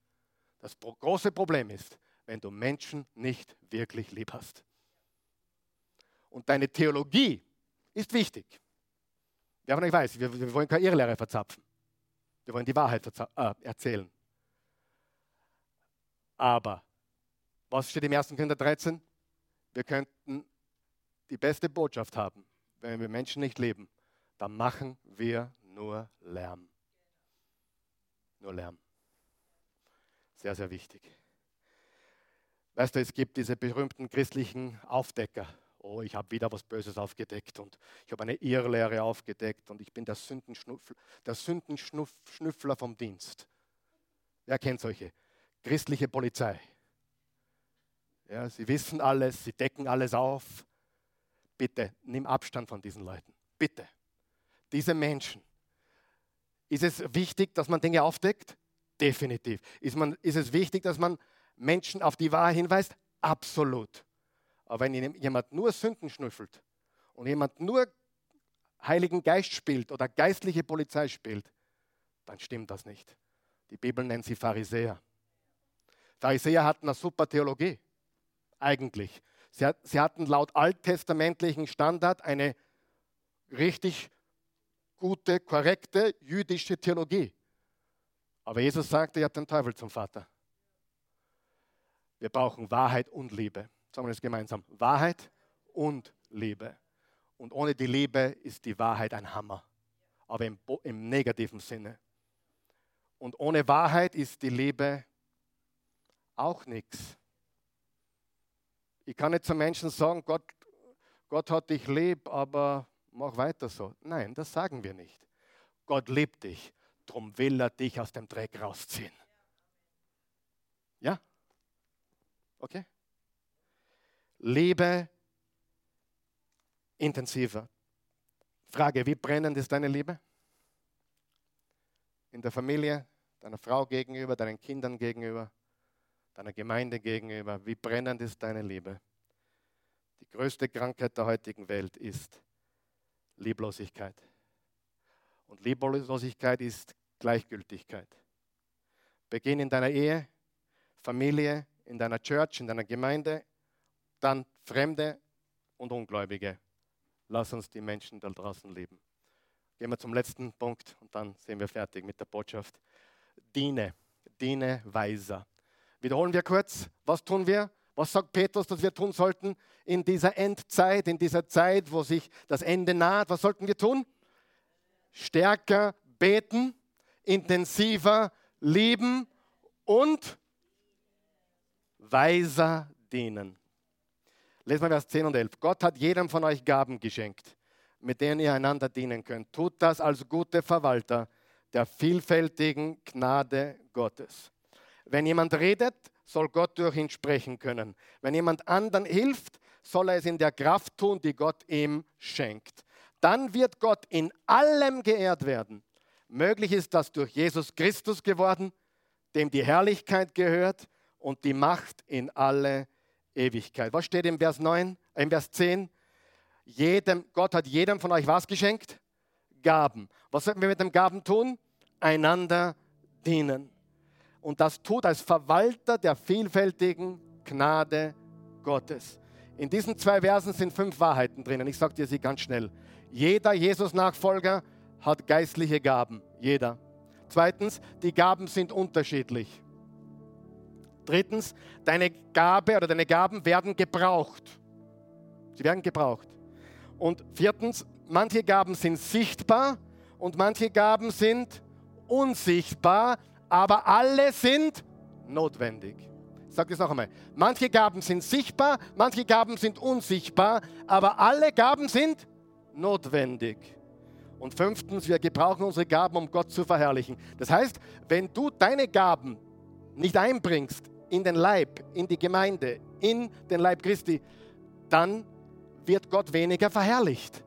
Das große Problem ist, wenn du Menschen nicht wirklich lieb hast. Und deine Theologie ist wichtig. Wer von euch weiß, wir, wir wollen keine Irrlehre verzapfen. Wir wollen die Wahrheit äh, erzählen. Aber, was steht im 1. Korinther 13? Wir könnten die beste Botschaft haben, wenn wir Menschen nicht leben, dann machen wir nur Lärm. Nur Lärm. Sehr, sehr wichtig. Weißt du, es gibt diese berühmten christlichen Aufdecker. Oh, ich habe wieder was Böses aufgedeckt und ich habe eine Irrlehre aufgedeckt und ich bin der Sündenschnüffler, der Sündenschnüffler vom Dienst. Wer kennt solche? Christliche Polizei. Ja, sie wissen alles, sie decken alles auf. Bitte, nimm Abstand von diesen Leuten. Bitte. Diese Menschen. Ist es wichtig, dass man Dinge aufdeckt? Definitiv. Ist, man, ist es wichtig, dass man Menschen auf die Wahrheit hinweist? Absolut. Aber wenn jemand nur Sünden schnüffelt und jemand nur Heiligen Geist spielt oder geistliche Polizei spielt, dann stimmt das nicht. Die Bibel nennt sie Pharisäer. Pharisäer hatten eine super Theologie, eigentlich. Sie, sie hatten laut alttestamentlichen Standard eine richtig gute, korrekte jüdische Theologie. Aber Jesus sagte, ihr habt den Teufel zum Vater. Wir brauchen Wahrheit und Liebe. Sagen wir das gemeinsam. Wahrheit und Liebe. Und ohne die Liebe ist die Wahrheit ein Hammer. aber im, im negativen Sinne. Und ohne Wahrheit ist die Liebe auch nichts. Ich kann nicht zu Menschen sagen, Gott, Gott hat dich lieb, aber mach weiter so. Nein, das sagen wir nicht. Gott liebt dich, darum will er dich aus dem Dreck rausziehen. Ja? Okay? Liebe intensiver. Frage, wie brennend ist deine Liebe? In der Familie, deiner Frau gegenüber, deinen Kindern gegenüber, deiner Gemeinde gegenüber. Wie brennend ist deine Liebe? Die größte Krankheit der heutigen Welt ist Lieblosigkeit. Und Lieblosigkeit ist Gleichgültigkeit. Beginn in deiner Ehe, Familie, in deiner Church, in deiner Gemeinde, dann Fremde und Ungläubige. Lass uns die Menschen da draußen lieben. Gehen wir zum letzten Punkt und dann sind wir fertig mit der Botschaft. Diene, diene weiser. Wiederholen wir kurz, was tun wir? Was sagt Petrus, dass wir tun sollten in dieser Endzeit, in dieser Zeit, wo sich das Ende naht? Was sollten wir tun? Stärker beten, intensiver lieben und weiser dienen. Lesen wir Vers 10 und 11. Gott hat jedem von euch Gaben geschenkt, mit denen ihr einander dienen könnt. Tut das als gute Verwalter der vielfältigen Gnade Gottes. Wenn jemand redet, soll Gott durch ihn sprechen können. Wenn jemand anderen hilft, soll er es in der Kraft tun, die Gott ihm schenkt. Dann wird Gott in allem geehrt werden. Möglich ist das durch Jesus Christus geworden, dem die Herrlichkeit gehört und die Macht in alle Ewigkeit. Was steht im Vers 9, im Vers 10? Jedem, Gott hat jedem von euch was geschenkt? Gaben. Was sollten wir mit den Gaben tun? Einander dienen. Und das tut als Verwalter der vielfältigen Gnade Gottes. In diesen zwei Versen sind fünf Wahrheiten drinnen. Ich sage dir sie ganz schnell. Jeder Jesus-Nachfolger hat geistliche Gaben. Jeder. Zweitens, die Gaben sind unterschiedlich. Drittens, deine Gabe oder deine Gaben werden gebraucht. Sie werden gebraucht. Und viertens, manche Gaben sind sichtbar und manche Gaben sind unsichtbar, aber alle sind notwendig. Ich sage das noch einmal. Manche Gaben sind sichtbar, manche Gaben sind unsichtbar, aber alle Gaben sind notwendig. Und fünftens, wir gebrauchen unsere Gaben, um Gott zu verherrlichen. Das heißt, wenn du deine Gaben nicht einbringst in den Leib, in die Gemeinde, in den Leib Christi, dann wird Gott weniger verherrlicht.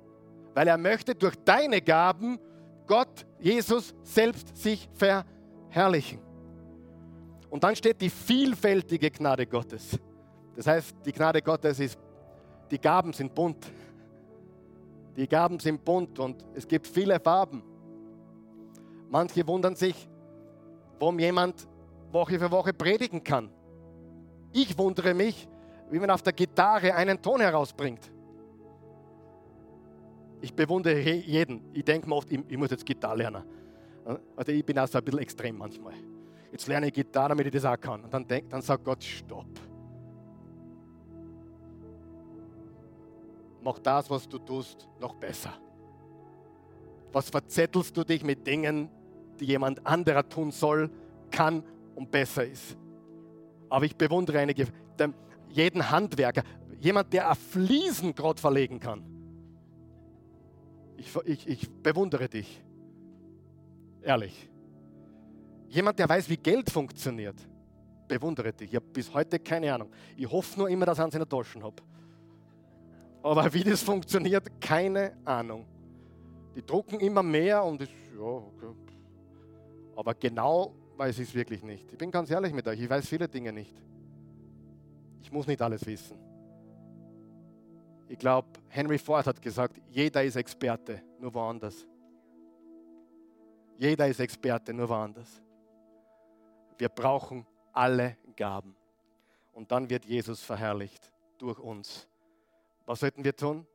Weil er möchte durch deine Gaben Gott, Jesus selbst sich verherrlichen. Und dann steht die vielfältige Gnade Gottes. Das heißt, die Gnade Gottes ist, die Gaben sind bunt. Die Gaben sind bunt und es gibt viele Farben. Manche wundern sich, warum jemand Woche für Woche predigen kann. Ich wundere mich, wie man auf der Gitarre einen Ton herausbringt. Ich bewundere jeden. Ich denke mir oft, ich muss jetzt Gitarre lernen. Also ich bin auch so ein bisschen extrem manchmal. Jetzt lerne ich Gitarre, damit ich das auch kann. Und dann, denk, dann sagt Gott, stopp. Mach das, was du tust, noch besser. Was verzettelst du dich mit Dingen, die jemand anderer tun soll, kann und besser ist? Aber ich bewundere einige, jeden Handwerker, jemand, der ein gerade verlegen kann. Ich, ich, ich bewundere dich. Ehrlich. Jemand, der weiß, wie Geld funktioniert. Bewundere dich. Ich habe bis heute keine Ahnung. Ich hoffe nur immer, dass ich es in der Tasche habe. Aber wie das funktioniert, keine Ahnung. Die drucken immer mehr und ich, ja, okay. Aber genau weiß ich es wirklich nicht. Ich bin ganz ehrlich mit euch, ich weiß viele Dinge nicht. Ich muss nicht alles wissen. Ich glaube, Henry Ford hat gesagt, jeder ist Experte, nur woanders. Jeder ist Experte, nur woanders. Wir brauchen alle Gaben. Und dann wird Jesus verherrlicht durch uns. Was sollten wir tun?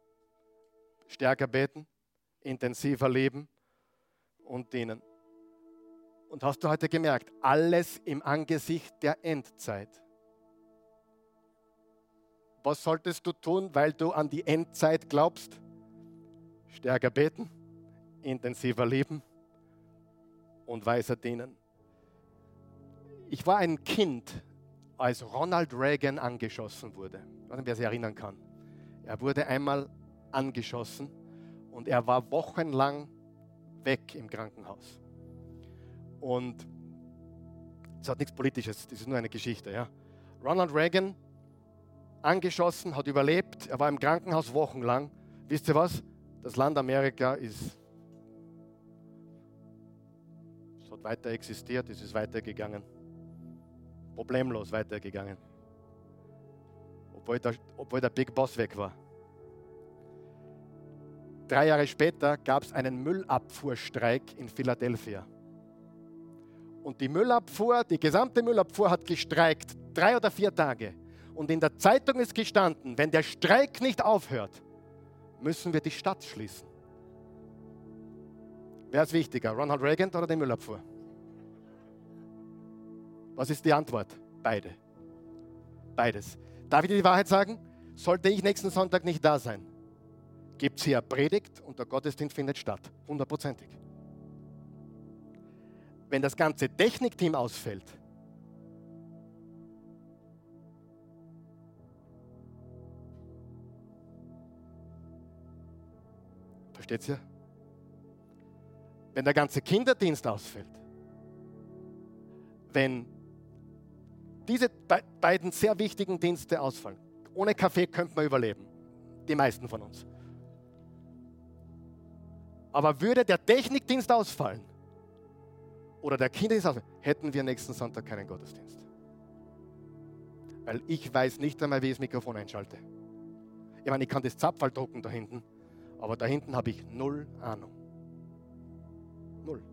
Stärker beten, intensiver leben und dienen. Und hast du heute gemerkt, alles im Angesicht der Endzeit. Was solltest du tun, weil du an die Endzeit glaubst? Stärker beten, intensiver lieben und weiser dienen. Ich war ein Kind, als Ronald Reagan angeschossen wurde. Ich weiß nicht, wer sich erinnern kann. Er wurde einmal angeschossen und er war wochenlang weg im Krankenhaus. Und es hat nichts Politisches, das ist nur eine Geschichte. Ja. Ronald Reagan, angeschossen, hat überlebt, er war im Krankenhaus wochenlang. Wisst ihr was? Das Land Amerika ist weiter existiert, es ist weitergegangen. Problemlos weitergegangen. Obwohl der, obwohl der Big Boss weg war. Drei Jahre später gab es einen Müllabfuhrstreik in Philadelphia. Und die Müllabfuhr, die gesamte Müllabfuhr hat gestreikt, drei oder vier Tage. Und in der Zeitung ist gestanden, wenn der Streik nicht aufhört, müssen wir die Stadt schließen. Wer ist wichtiger, Ronald Reagan oder die Müllabfuhr? Was ist die Antwort? Beide. Beides. Darf ich dir die Wahrheit sagen? Sollte ich nächsten Sonntag nicht da sein, gibt es hier Predigt und der Gottesdienst findet statt. Hundertprozentig. Wenn das ganze Technikteam ausfällt, versteht ihr? Wenn der ganze Kinderdienst ausfällt, wenn diese beiden sehr wichtigen Dienste ausfallen, ohne Kaffee könnte man überleben, die meisten von uns. Aber würde der Technikdienst ausfallen oder der Kinderdienst ausfallen, hätten wir nächsten Sonntag keinen Gottesdienst. Weil ich weiß nicht einmal, wie ich das Mikrofon einschalte. Ich meine, ich kann das Zapfall drucken da hinten, aber da hinten habe ich null Ahnung. Null.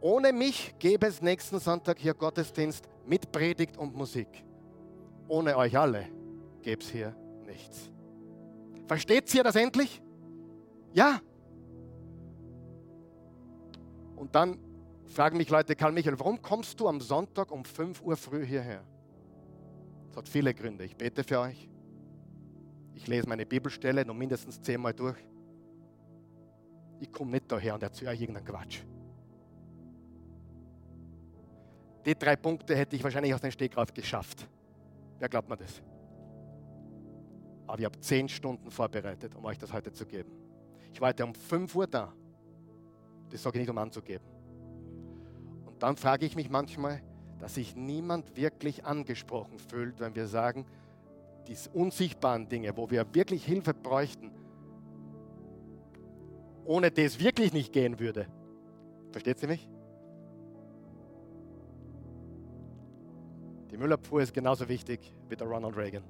Ohne mich gäbe es nächsten Sonntag hier Gottesdienst mit Predigt und Musik. Ohne euch alle gäbe es hier nichts. Versteht ihr das endlich? Ja. Und dann fragen mich Leute, Karl Michael, warum kommst du am Sonntag um 5 Uhr früh hierher? Das hat viele Gründe. Ich bete für euch. Ich lese meine Bibelstelle noch mindestens zehnmal durch. Ich komme nicht daher und erzähle euch irgendeinen Quatsch. Die drei Punkte hätte ich wahrscheinlich aus dem Stegreif geschafft. Wer glaubt mir das? Aber ich habe zehn Stunden vorbereitet, um euch das heute zu geben. Ich war heute um 5 Uhr da. Das sage ich nicht, um anzugeben. Und dann frage ich mich manchmal, dass sich niemand wirklich angesprochen fühlt, wenn wir sagen, die unsichtbaren Dinge, wo wir wirklich Hilfe bräuchten, ohne das wirklich nicht gehen würde. Versteht sie mich? Die Müllabfuhr ist genauso wichtig wie der Ronald Reagan.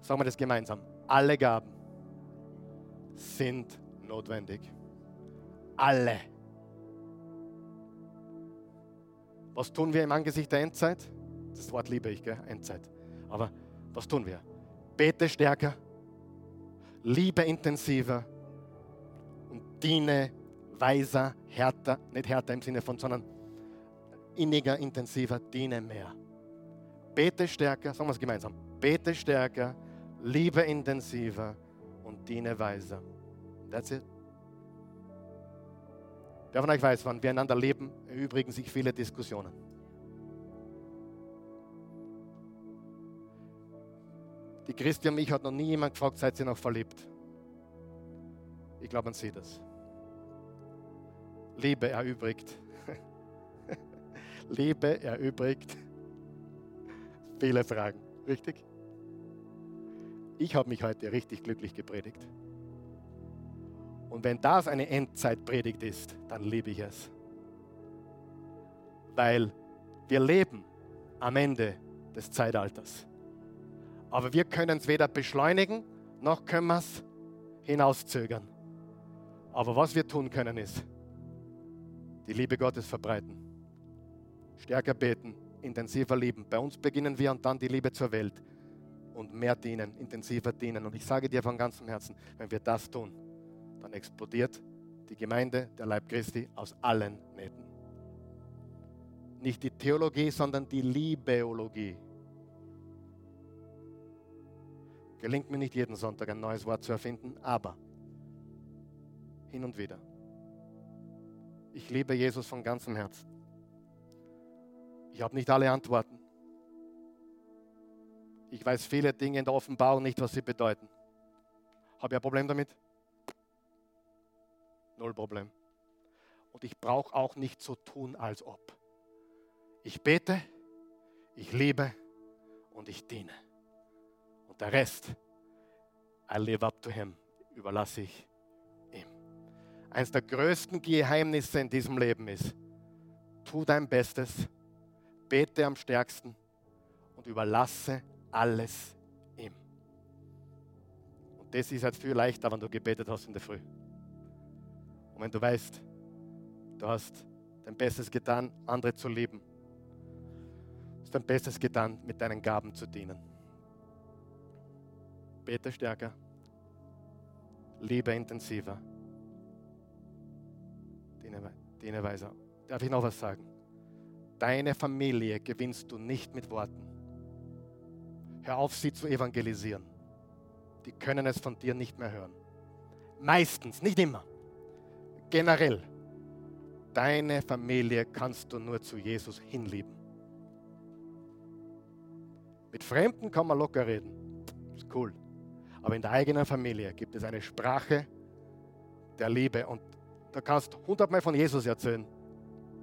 Sagen wir das gemeinsam. Alle Gaben sind notwendig. Alle. Was tun wir im Angesicht der Endzeit? Das Wort liebe ich, gell? Endzeit. Aber was tun wir? Bete stärker, liebe intensiver und diene weiser, härter, nicht härter im Sinne von, sondern inniger, intensiver, diene mehr. Bete stärker, sagen wir es gemeinsam. Bete stärker, liebe intensiver und diene weiser. That's it. Wer von euch weiß, wann wir einander leben, erübrigen sich viele Diskussionen. Die Christian mich hat noch nie jemand gefragt, seid ihr noch verliebt? Ich glaube, man sieht das. Liebe erübrigt. Liebe erübrigt (laughs) viele Fragen. Richtig? Ich habe mich heute richtig glücklich gepredigt. Und wenn das eine Endzeitpredigt ist, dann liebe ich es. Weil wir leben am Ende des Zeitalters. Aber wir können es weder beschleunigen, noch können wir es hinauszögern. Aber was wir tun können, ist, die Liebe Gottes verbreiten, stärker beten, intensiver lieben. Bei uns beginnen wir und dann die Liebe zur Welt und mehr dienen, intensiver dienen. Und ich sage dir von ganzem Herzen, wenn wir das tun, dann explodiert die Gemeinde, der Leib Christi, aus allen Nähten. Nicht die Theologie, sondern die Liebeologie Gelingt mir nicht jeden Sonntag ein neues Wort zu erfinden, aber hin und wieder. Ich liebe Jesus von ganzem Herzen. Ich habe nicht alle Antworten. Ich weiß viele Dinge in der Offenbarung nicht, was sie bedeuten. Habe ich ein Problem damit? Null Problem. Und ich brauche auch nicht so tun, als ob. Ich bete, ich liebe und ich diene. Und der Rest, I live up to Him, überlasse ich ihm. Eines der größten Geheimnisse in diesem Leben ist, tu dein Bestes, bete am stärksten und überlasse alles ihm. Und das ist jetzt viel leichter, wenn du gebetet hast in der Früh. Und wenn du weißt, du hast dein Bestes getan, andere zu lieben, hast dein Bestes getan, mit deinen Gaben zu dienen. Bete stärker, liebe intensiver, diene, diene weiser. Darf ich noch was sagen? Deine Familie gewinnst du nicht mit Worten. Hör auf, sie zu evangelisieren. Die können es von dir nicht mehr hören. Meistens, nicht immer generell, deine Familie kannst du nur zu Jesus hinlieben. Mit Fremden kann man locker reden. Ist cool. Aber in der eigenen Familie gibt es eine Sprache der Liebe und da kannst hundertmal von Jesus erzählen.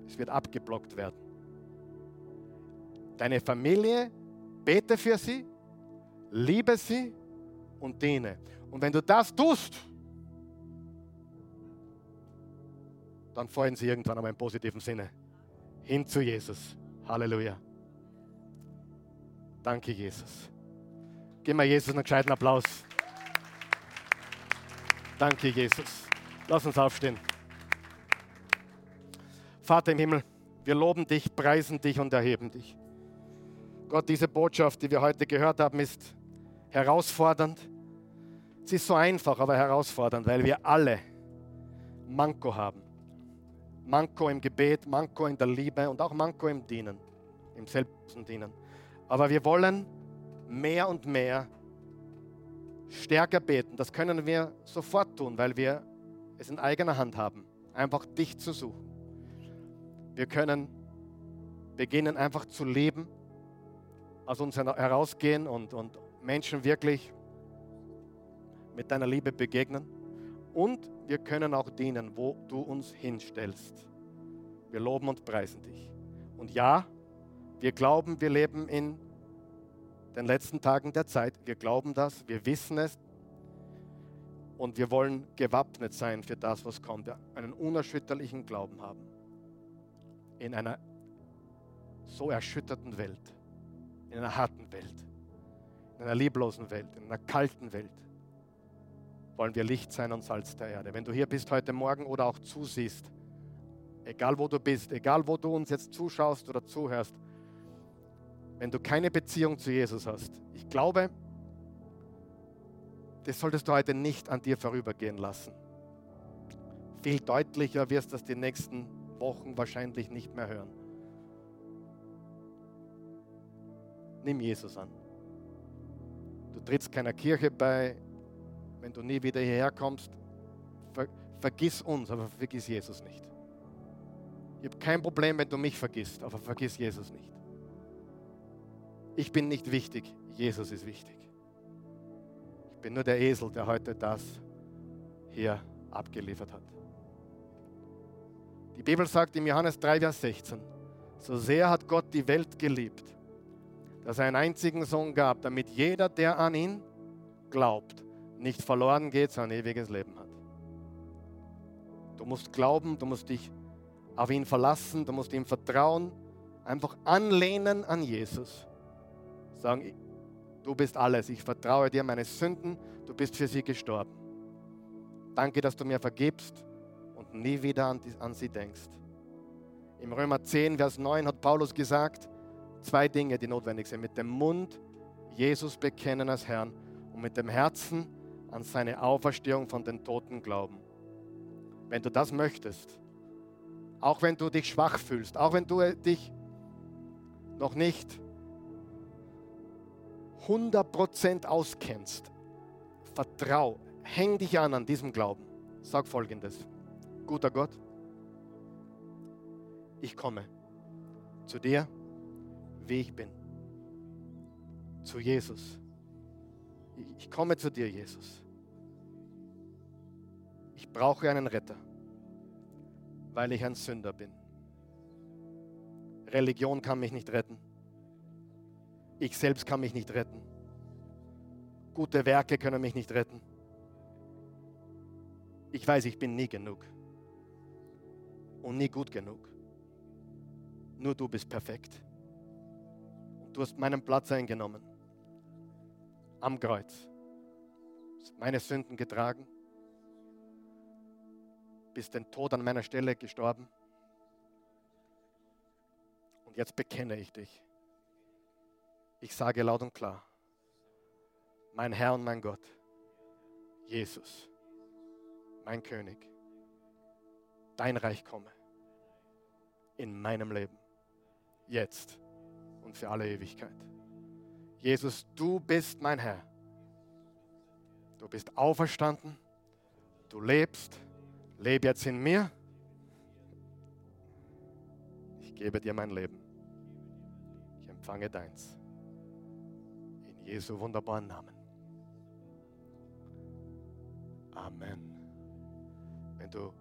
Es wird abgeblockt werden. Deine Familie, bete für sie, liebe sie und diene. Und wenn du das tust, dann fallen sie irgendwann einmal im positiven Sinne hin zu Jesus. Halleluja. Danke, Jesus. Gib mal Jesus einen gescheiten Applaus. Danke, Jesus. Lass uns aufstehen. Vater im Himmel, wir loben dich, preisen dich und erheben dich. Gott, diese Botschaft, die wir heute gehört haben, ist herausfordernd. Sie ist so einfach, aber herausfordernd, weil wir alle Manko haben. Manko im Gebet, Manko in der Liebe und auch Manko im Dienen, im selbstlosen Dienen. Aber wir wollen mehr und mehr stärker beten. Das können wir sofort tun, weil wir es in eigener Hand haben, einfach dich zu suchen. Wir können beginnen einfach zu leben, aus uns herausgehen und, und Menschen wirklich mit deiner Liebe begegnen. Und wir können auch dienen, wo du uns hinstellst. Wir loben und preisen dich. Und ja, wir glauben, wir leben in den letzten Tagen der Zeit. Wir glauben das, wir wissen es. Und wir wollen gewappnet sein für das, was kommt. Einen unerschütterlichen Glauben haben. In einer so erschütterten Welt. In einer harten Welt. In einer lieblosen Welt. In einer kalten Welt wollen wir Licht sein und Salz der Erde. Wenn du hier bist heute Morgen oder auch zusiehst, egal wo du bist, egal wo du uns jetzt zuschaust oder zuhörst, wenn du keine Beziehung zu Jesus hast, ich glaube, das solltest du heute nicht an dir vorübergehen lassen. Viel deutlicher wirst du das die nächsten Wochen wahrscheinlich nicht mehr hören. Nimm Jesus an. Du trittst keiner Kirche bei, wenn du nie wieder hierher kommst, ver vergiss uns, aber vergiss Jesus nicht. Ich habe kein Problem, wenn du mich vergisst, aber vergiss Jesus nicht. Ich bin nicht wichtig, Jesus ist wichtig. Ich bin nur der Esel, der heute das hier abgeliefert hat. Die Bibel sagt im Johannes 3, Vers 16, so sehr hat Gott die Welt geliebt, dass er einen einzigen Sohn gab, damit jeder, der an ihn glaubt, nicht verloren geht, sondern ewiges Leben hat. Du musst glauben, du musst dich auf ihn verlassen, du musst ihm vertrauen, einfach anlehnen an Jesus. Sagen, du bist alles, ich vertraue dir meine Sünden, du bist für sie gestorben. Danke, dass du mir vergibst und nie wieder an sie denkst. Im Römer 10, Vers 9 hat Paulus gesagt, zwei Dinge, die notwendig sind. Mit dem Mund Jesus bekennen als Herrn und mit dem Herzen an seine Auferstehung von den Toten glauben. Wenn du das möchtest, auch wenn du dich schwach fühlst, auch wenn du dich noch nicht 100% auskennst, vertrau, häng dich an an diesem Glauben. sag folgendes. Guter Gott, ich komme zu dir, wie ich bin. Zu Jesus. Ich komme zu dir, Jesus. Ich brauche einen Retter, weil ich ein Sünder bin. Religion kann mich nicht retten. Ich selbst kann mich nicht retten. Gute Werke können mich nicht retten. Ich weiß, ich bin nie genug und nie gut genug. Nur du bist perfekt. Du hast meinen Platz eingenommen. Am Kreuz. Hast meine Sünden getragen. Bist den Tod an meiner Stelle gestorben. Und jetzt bekenne ich dich. Ich sage laut und klar, mein Herr und mein Gott, Jesus, mein König, dein Reich komme in meinem Leben, jetzt und für alle Ewigkeit. Jesus, du bist mein Herr. Du bist auferstanden, du lebst, lebe jetzt in mir. Ich gebe dir mein Leben. Ich empfange deins. In Jesu wunderbaren Namen. Amen. Wenn du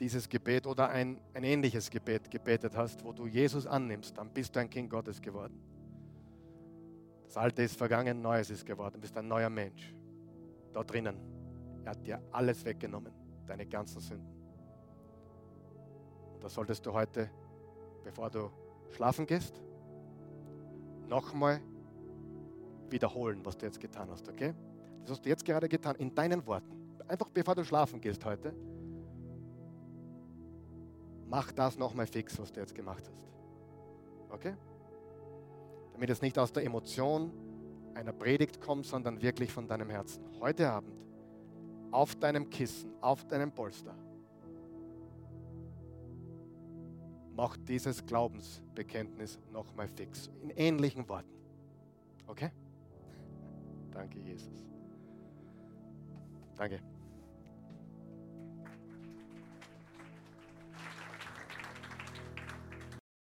dieses Gebet oder ein, ein ähnliches Gebet gebetet hast, wo du Jesus annimmst, dann bist du ein Kind Gottes geworden. Das Alte ist vergangen, Neues ist geworden, du bist ein neuer Mensch. Dort drinnen. Er hat dir alles weggenommen, deine ganzen Sünden. Und das solltest du heute, bevor du schlafen gehst, nochmal wiederholen, was du jetzt getan hast, okay? Das hast du jetzt gerade getan, in deinen Worten. Einfach bevor du schlafen gehst heute, mach das nochmal fix, was du jetzt gemacht hast. Okay? Damit es nicht aus der Emotion einer Predigt kommt, sondern wirklich von deinem Herzen. Heute Abend auf deinem Kissen, auf deinem Polster. Mach dieses Glaubensbekenntnis nochmal fix. In ähnlichen Worten. Okay? Danke, Jesus. Danke.